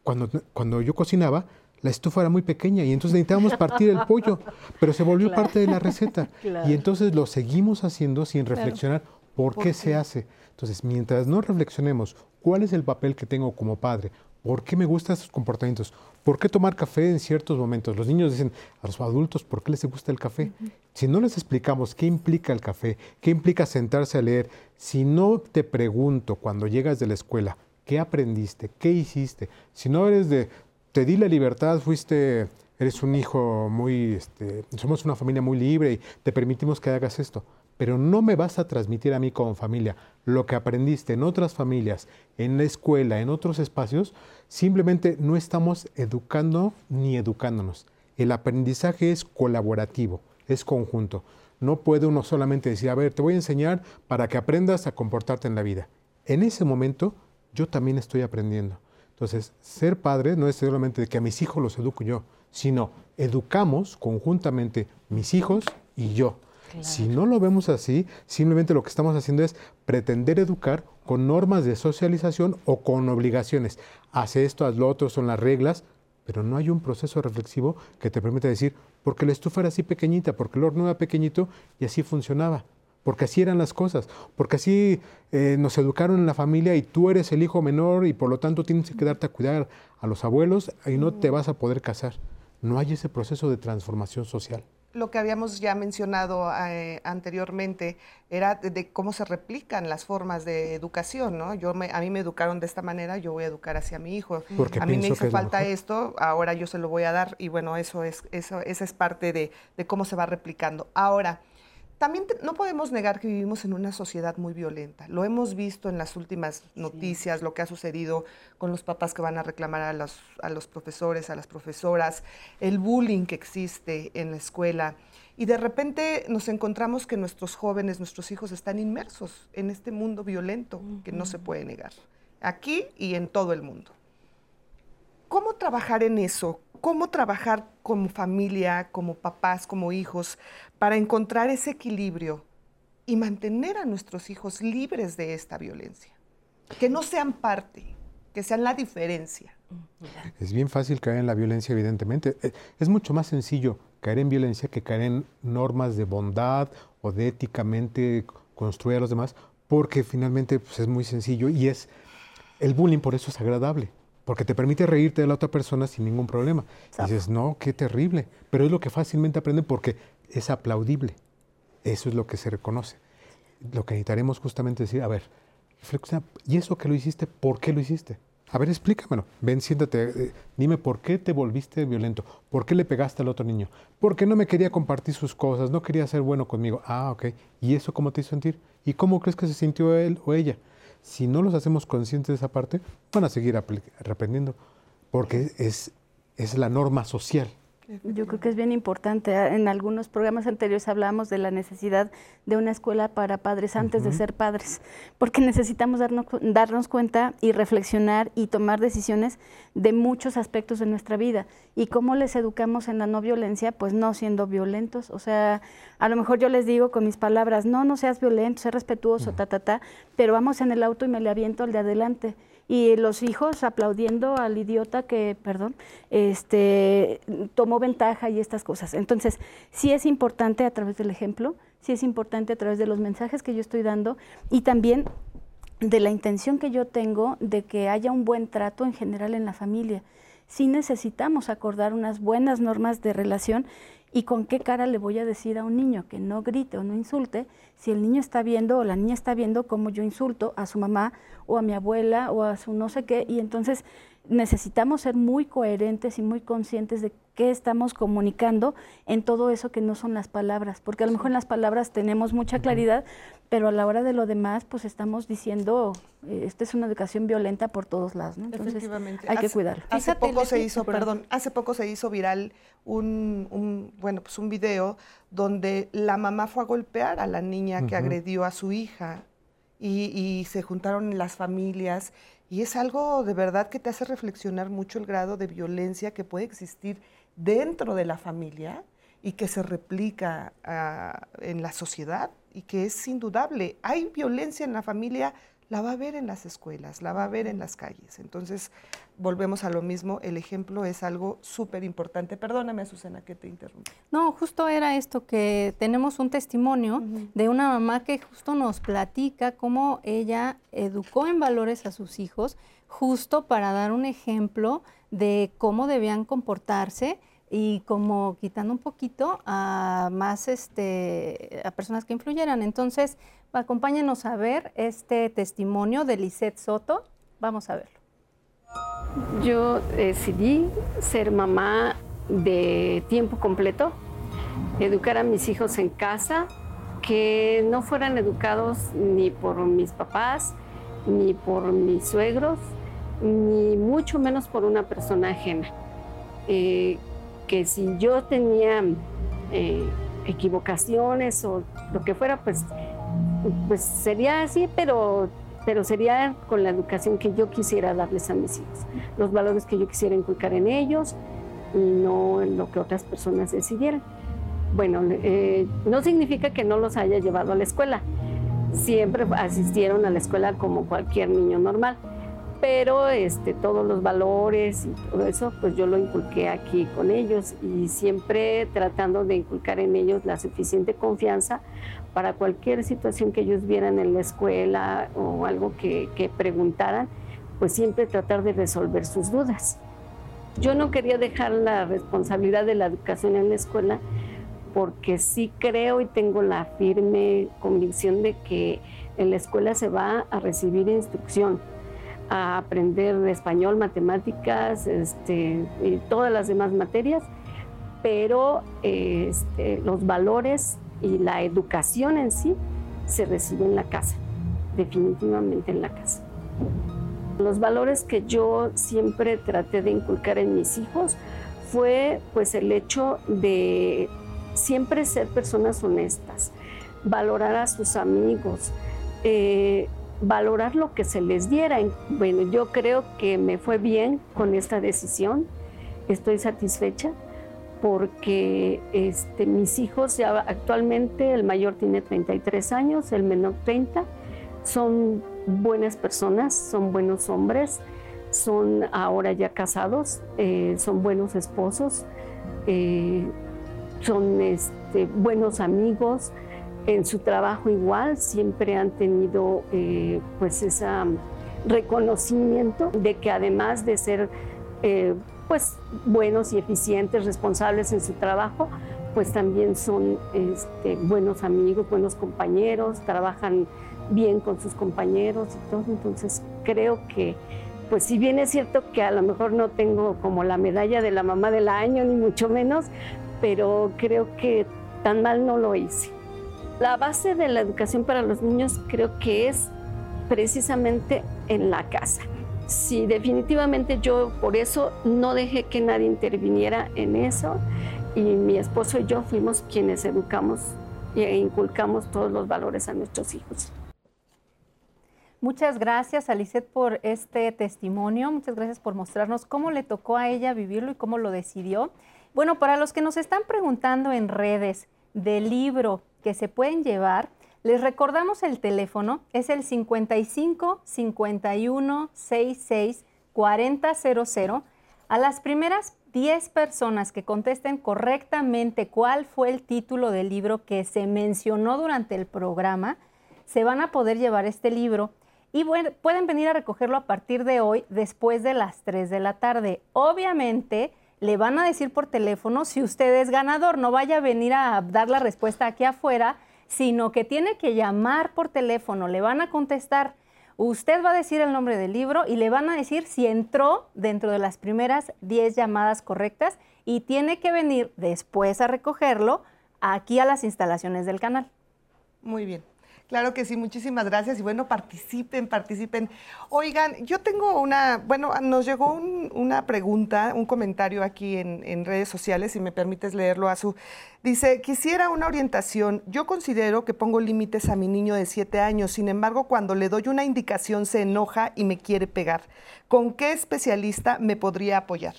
[SPEAKER 4] Cuando, cuando yo cocinaba, la estufa era muy pequeña y entonces necesitábamos partir el pollo, pero se volvió parte de la receta. Y entonces lo seguimos haciendo sin reflexionar por, qué, se hace. Entonces, mientras no reflexionemos cuál es el papel que tengo como padre, por qué me gustan esos comportamientos, por qué tomar café en ciertos momentos. Los niños dicen a los adultos, ¿por qué les gusta el café? Si no les explicamos qué implica el café, qué implica sentarse a leer, si no te pregunto cuando llegas de la escuela, ¿qué aprendiste? ¿Qué hiciste? Si no eres de, te di la libertad, fuiste, eres un hijo muy, este, somos una familia muy libre y te permitimos que hagas esto. Pero no me vas a transmitir a mí como familia lo que aprendiste en otras familias, en la escuela, en otros espacios. Simplemente no estamos educando ni educándonos. El aprendizaje es colaborativo, es conjunto. No puede uno solamente decir, a ver, te voy a enseñar para que aprendas a comportarte en la vida. En ese momento yo también estoy aprendiendo. Entonces, ser padre no es solamente de que a mis hijos los educo yo, sino educamos conjuntamente mis hijos y yo. Si no lo vemos así, simplemente lo que estamos haciendo es pretender educar con normas de socialización o con obligaciones. Hace esto, haz lo otro, son las reglas, pero no hay un proceso reflexivo que te permita decir, porque la estufa era así pequeñita, porque el horno era pequeñito y así funcionaba porque así eran las cosas, porque así eh, nos educaron en la familia y tú eres el hijo menor y por lo tanto tienes que quedarte a cuidar a los abuelos y no te vas a poder casar. No hay ese proceso de transformación social.
[SPEAKER 2] Lo que habíamos ya mencionado eh, anteriormente era de, cómo se replican las formas de educación, ¿no? Yo a mí me educaron de esta manera, yo voy a educar hacia mi hijo.
[SPEAKER 4] Porque
[SPEAKER 2] a
[SPEAKER 4] mí
[SPEAKER 2] me hizo falta esto, ahora yo se lo voy a dar y bueno, eso es, eso, esa es parte de, de cómo se va replicando. Ahora, también no podemos negar que vivimos en una sociedad muy violenta. Lo hemos visto en las últimas noticias, lo que ha sucedido con los papás que van a reclamar a los, a los profesores, a las profesoras, el bullying que existe en la escuela. Y de repente nos encontramos que nuestros jóvenes, nuestros hijos están inmersos en este mundo violento que no se puede negar, aquí y en todo el mundo. ¿Cómo trabajar en eso? ¿Cómo trabajar como familia, como papás, como hijos, para encontrar ese equilibrio y mantener a nuestros hijos libres de esta violencia? Que no sean parte, que sean la diferencia.
[SPEAKER 4] Es bien fácil caer en la violencia, evidentemente. Eh, es mucho más sencillo caer en violencia que caer en normas de bondad o de éticamente construir a los demás, porque finalmente pues, es muy sencillo y es el bullying por eso es agradable porque te permite reírte de la otra persona sin ningún problema. dices, no, qué terrible, pero es lo que fácilmente aprenden porque es aplaudible. Eso es lo que se reconoce. Lo que necesitaremos justamente decir, a ver, ¿y eso que lo hiciste, por qué lo hiciste? A ver, explícamelo. Ven, siéntate, eh, dime por qué te volviste violento, por qué le pegaste al otro niño, por qué no me quería compartir sus cosas, no quería ser bueno conmigo. Ah, ok. ¿Y eso cómo te hizo sentir? ¿Y cómo crees que se sintió él o ella? Si no los hacemos conscientes de esa parte, van a seguir aprendiendo, porque es, es la norma social.
[SPEAKER 6] Yo creo que es bien importante. Ah, en algunos programas anteriores hablábamos de la necesidad de una escuela para padres antes de ser padres, porque necesitamos darnos, darnos cuenta y reflexionar y tomar decisiones de muchos aspectos de nuestra vida. ¿Y cómo les educamos en la no violencia? Pues no siendo violentos. O sea, a lo mejor yo les digo con mis palabras, no, no seas violento, sé respetuoso, ta, ta, ta, pero vamos en el auto y me le aviento al de adelante y los hijos aplaudiendo al idiota que, perdón, este, tomó ventaja y estas cosas. Entonces, sí es importante a través del ejemplo, sí es importante a través de los mensajes que yo estoy dando y también de la intención que yo tengo de que haya un buen trato en general en la familia. Sí necesitamos acordar unas buenas normas de relación ¿Y con qué cara le voy a decir a un niño que no grite o no insulte si el niño está viendo o la niña está viendo cómo yo insulto a su mamá o a mi abuela o a su no sé qué? Y entonces necesitamos ser muy coherentes y muy conscientes de qué estamos comunicando en todo eso que no son las palabras, porque a lo mejor en las palabras tenemos mucha claridad, pero a la hora de lo demás, pues estamos diciendo, eh, esta es una educación violenta por todos lados, ¿no? Entonces, hay que cuidarlo.
[SPEAKER 2] Hace poco se hizo, perdón, hace poco se hizo viral un, bueno, pues un video donde la mamá fue a golpear a la niña que agredió a su hija y, y se juntaron las familias y es algo de verdad que te hace reflexionar mucho el grado de violencia que puede existir dentro de la familia y que se replica ah, en la sociedad y que es indudable. Hay violencia en la familia, la va a ver en las escuelas, la va a ver en las calles. Entonces, volvemos a lo mismo, el ejemplo es algo súper importante. Perdóname, Azucena, que te interrumpa.
[SPEAKER 3] No, justo era esto, que tenemos un testimonio de una mamá que justo nos platica cómo ella educó en valores a sus hijos, justo para dar un ejemplo de cómo debían comportarse y como quitando un poquito a más este a personas que influyeran. Entonces, acompáñenos a ver este testimonio de Lisette Soto. Vamos a verlo.
[SPEAKER 10] Yo decidí ser mamá de tiempo completo, educar a mis hijos en casa, que no fueran educados ni por mis papás, ni por mis suegros, ni mucho menos por una persona ajena. Eh, que si yo tenía eh, equivocaciones o lo que fuera, pues, pues sería así, pero, pero sería con la educación que yo quisiera darles a mis hijos, los valores que yo quisiera inculcar en ellos y no en lo que otras personas decidieran. Bueno, eh, no significa que no los haya llevado a la escuela. Siempre asistieron a la escuela como cualquier niño normal pero este, todos los valores y todo eso, pues yo lo inculqué aquí con ellos y siempre tratando de inculcar en ellos la suficiente confianza para cualquier situación que ellos vieran en la escuela o algo que, que preguntaran, pues siempre tratar de resolver sus dudas. Yo no quería dejar la responsabilidad de la educación en la escuela porque sí creo y tengo la firme convicción de que en la escuela se va a recibir instrucción a aprender español, matemáticas este, y todas las demás materias, pero este, los valores y la educación en sí se recibe en la casa, definitivamente en la casa. Los valores que yo siempre traté de inculcar en mis hijos fue pues el hecho de siempre ser personas honestas, valorar a sus amigos, eh, valorar lo que se les diera. Bueno, yo creo que me fue bien con esta decisión, estoy satisfecha porque este, mis hijos ya actualmente, el mayor tiene 33 años, el menor 30, son buenas personas, son buenos hombres, son ahora ya casados, eh, son buenos esposos, eh, son este, buenos amigos, en su trabajo igual, siempre han tenido eh, pues ese reconocimiento de que además de ser pues buenos y eficientes, responsables en su trabajo, pues también son este, buenos amigos, buenos compañeros, trabajan bien con sus compañeros y todo. Entonces creo que, pues si bien es cierto que a lo mejor no tengo como la medalla de la mamá del año, ni mucho menos, pero creo que tan mal no lo hice. La base de la educación para los niños creo que es precisamente en la casa. Sí, definitivamente yo por eso no dejé que nadie interviniera en eso y mi esposo y yo fuimos quienes educamos e inculcamos todos los valores a nuestros hijos.
[SPEAKER 3] Muchas gracias, Alicet, por este testimonio. Muchas gracias por mostrarnos cómo le tocó a ella vivirlo y cómo lo decidió. Bueno, para los que nos están preguntando en redes del libro que se pueden llevar, les recordamos el teléfono, es el 55 51 66 4000. A las primeras 10 personas que contesten correctamente cuál fue el título del libro que se mencionó durante el programa, se van a poder llevar este libro y pueden venir a recogerlo a partir de hoy después de las 3 de la tarde. Obviamente le van a decir por teléfono si usted es ganador, no vaya a venir a dar la respuesta aquí afuera sino que tiene que llamar por teléfono, le van a contestar, usted va a decir el nombre del libro y le van a decir si entró dentro de las primeras 10 llamadas correctas y tiene que venir después a recogerlo aquí a las instalaciones del canal.
[SPEAKER 2] Muy bien. Claro que sí, muchísimas gracias y bueno, participen, participen. Oigan, yo tengo una, bueno, nos llegó una pregunta, un comentario aquí en, redes sociales, si me permites leerlo, a su. Dice, quisiera una orientación. Yo considero que pongo límites a mi niño de siete años, sin embargo, cuando le doy una indicación se enoja y me quiere pegar. ¿Con qué especialista me podría apoyar?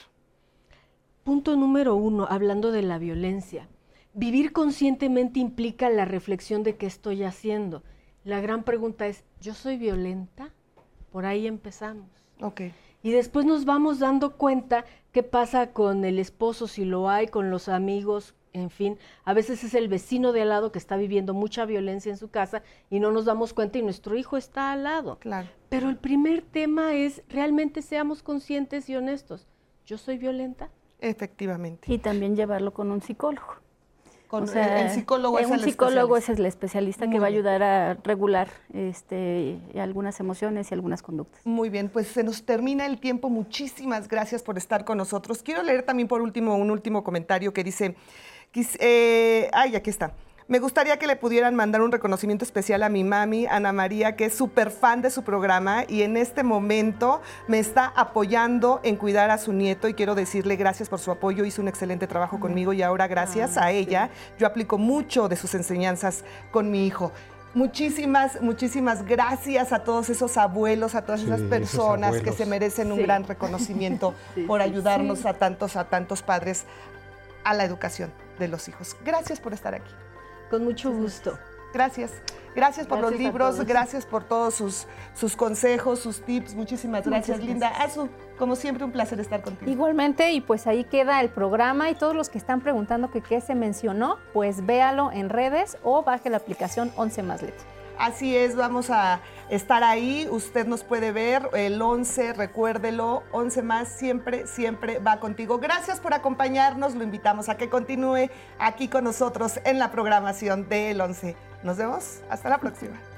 [SPEAKER 5] Punto número uno, hablando de la violencia. Vivir conscientemente implica la reflexión de qué estoy haciendo. La gran pregunta es, ¿yo soy violenta? Por ahí empezamos.
[SPEAKER 2] Ok.
[SPEAKER 5] Y después nos vamos dando cuenta qué pasa con el esposo, si lo hay, con los amigos, en fin. A veces es el vecino de al lado que está viviendo mucha violencia en su casa y no nos damos cuenta y nuestro hijo está al lado.
[SPEAKER 2] Claro.
[SPEAKER 5] Pero el primer tema es realmente seamos conscientes y honestos. ¿Yo soy violenta?
[SPEAKER 2] Efectivamente.
[SPEAKER 6] Y también llevarlo con un psicólogo
[SPEAKER 2] el psicólogo es
[SPEAKER 6] un psicólogo es el especialista que va a ayudar a regular este, algunas emociones y algunas conductas.
[SPEAKER 2] Muy bien, pues se nos termina el tiempo. Muchísimas gracias por estar con nosotros. Quiero leer también por último un último comentario que dice, eh, ay, aquí está. Me gustaría que le pudieran mandar un reconocimiento especial a mi mami, Ana María, que es súper fan de su programa y en este momento me está apoyando en cuidar a su nieto y quiero decirle gracias por su apoyo, hizo un excelente trabajo conmigo y ahora gracias a ella yo aplico mucho de sus enseñanzas con mi hijo. Muchísimas, muchísimas gracias a todos esos abuelos, a todas esas personas que se merecen un gran reconocimiento por ayudarnos a tantos, a tantos padres a la educación de los hijos. Gracias por estar aquí.
[SPEAKER 5] Con mucho gusto.
[SPEAKER 2] Gracias. Gracias por los libros, gracias por todos sus, sus consejos, sus tips. Muchísimas gracias, Linda. Azu, como siempre, un placer estar contigo.
[SPEAKER 3] Igualmente, y pues ahí queda el programa y todos los que están preguntando que qué se mencionó, pues véalo en redes o baje la aplicación 11 más letras.
[SPEAKER 2] Así es, vamos a estar ahí. Usted nos puede ver el 11, recuérdelo, 11 más, siempre, siempre va contigo. Gracias por acompañarnos, lo invitamos a que continúe aquí con nosotros en la programación del 11. Nos vemos, hasta la próxima.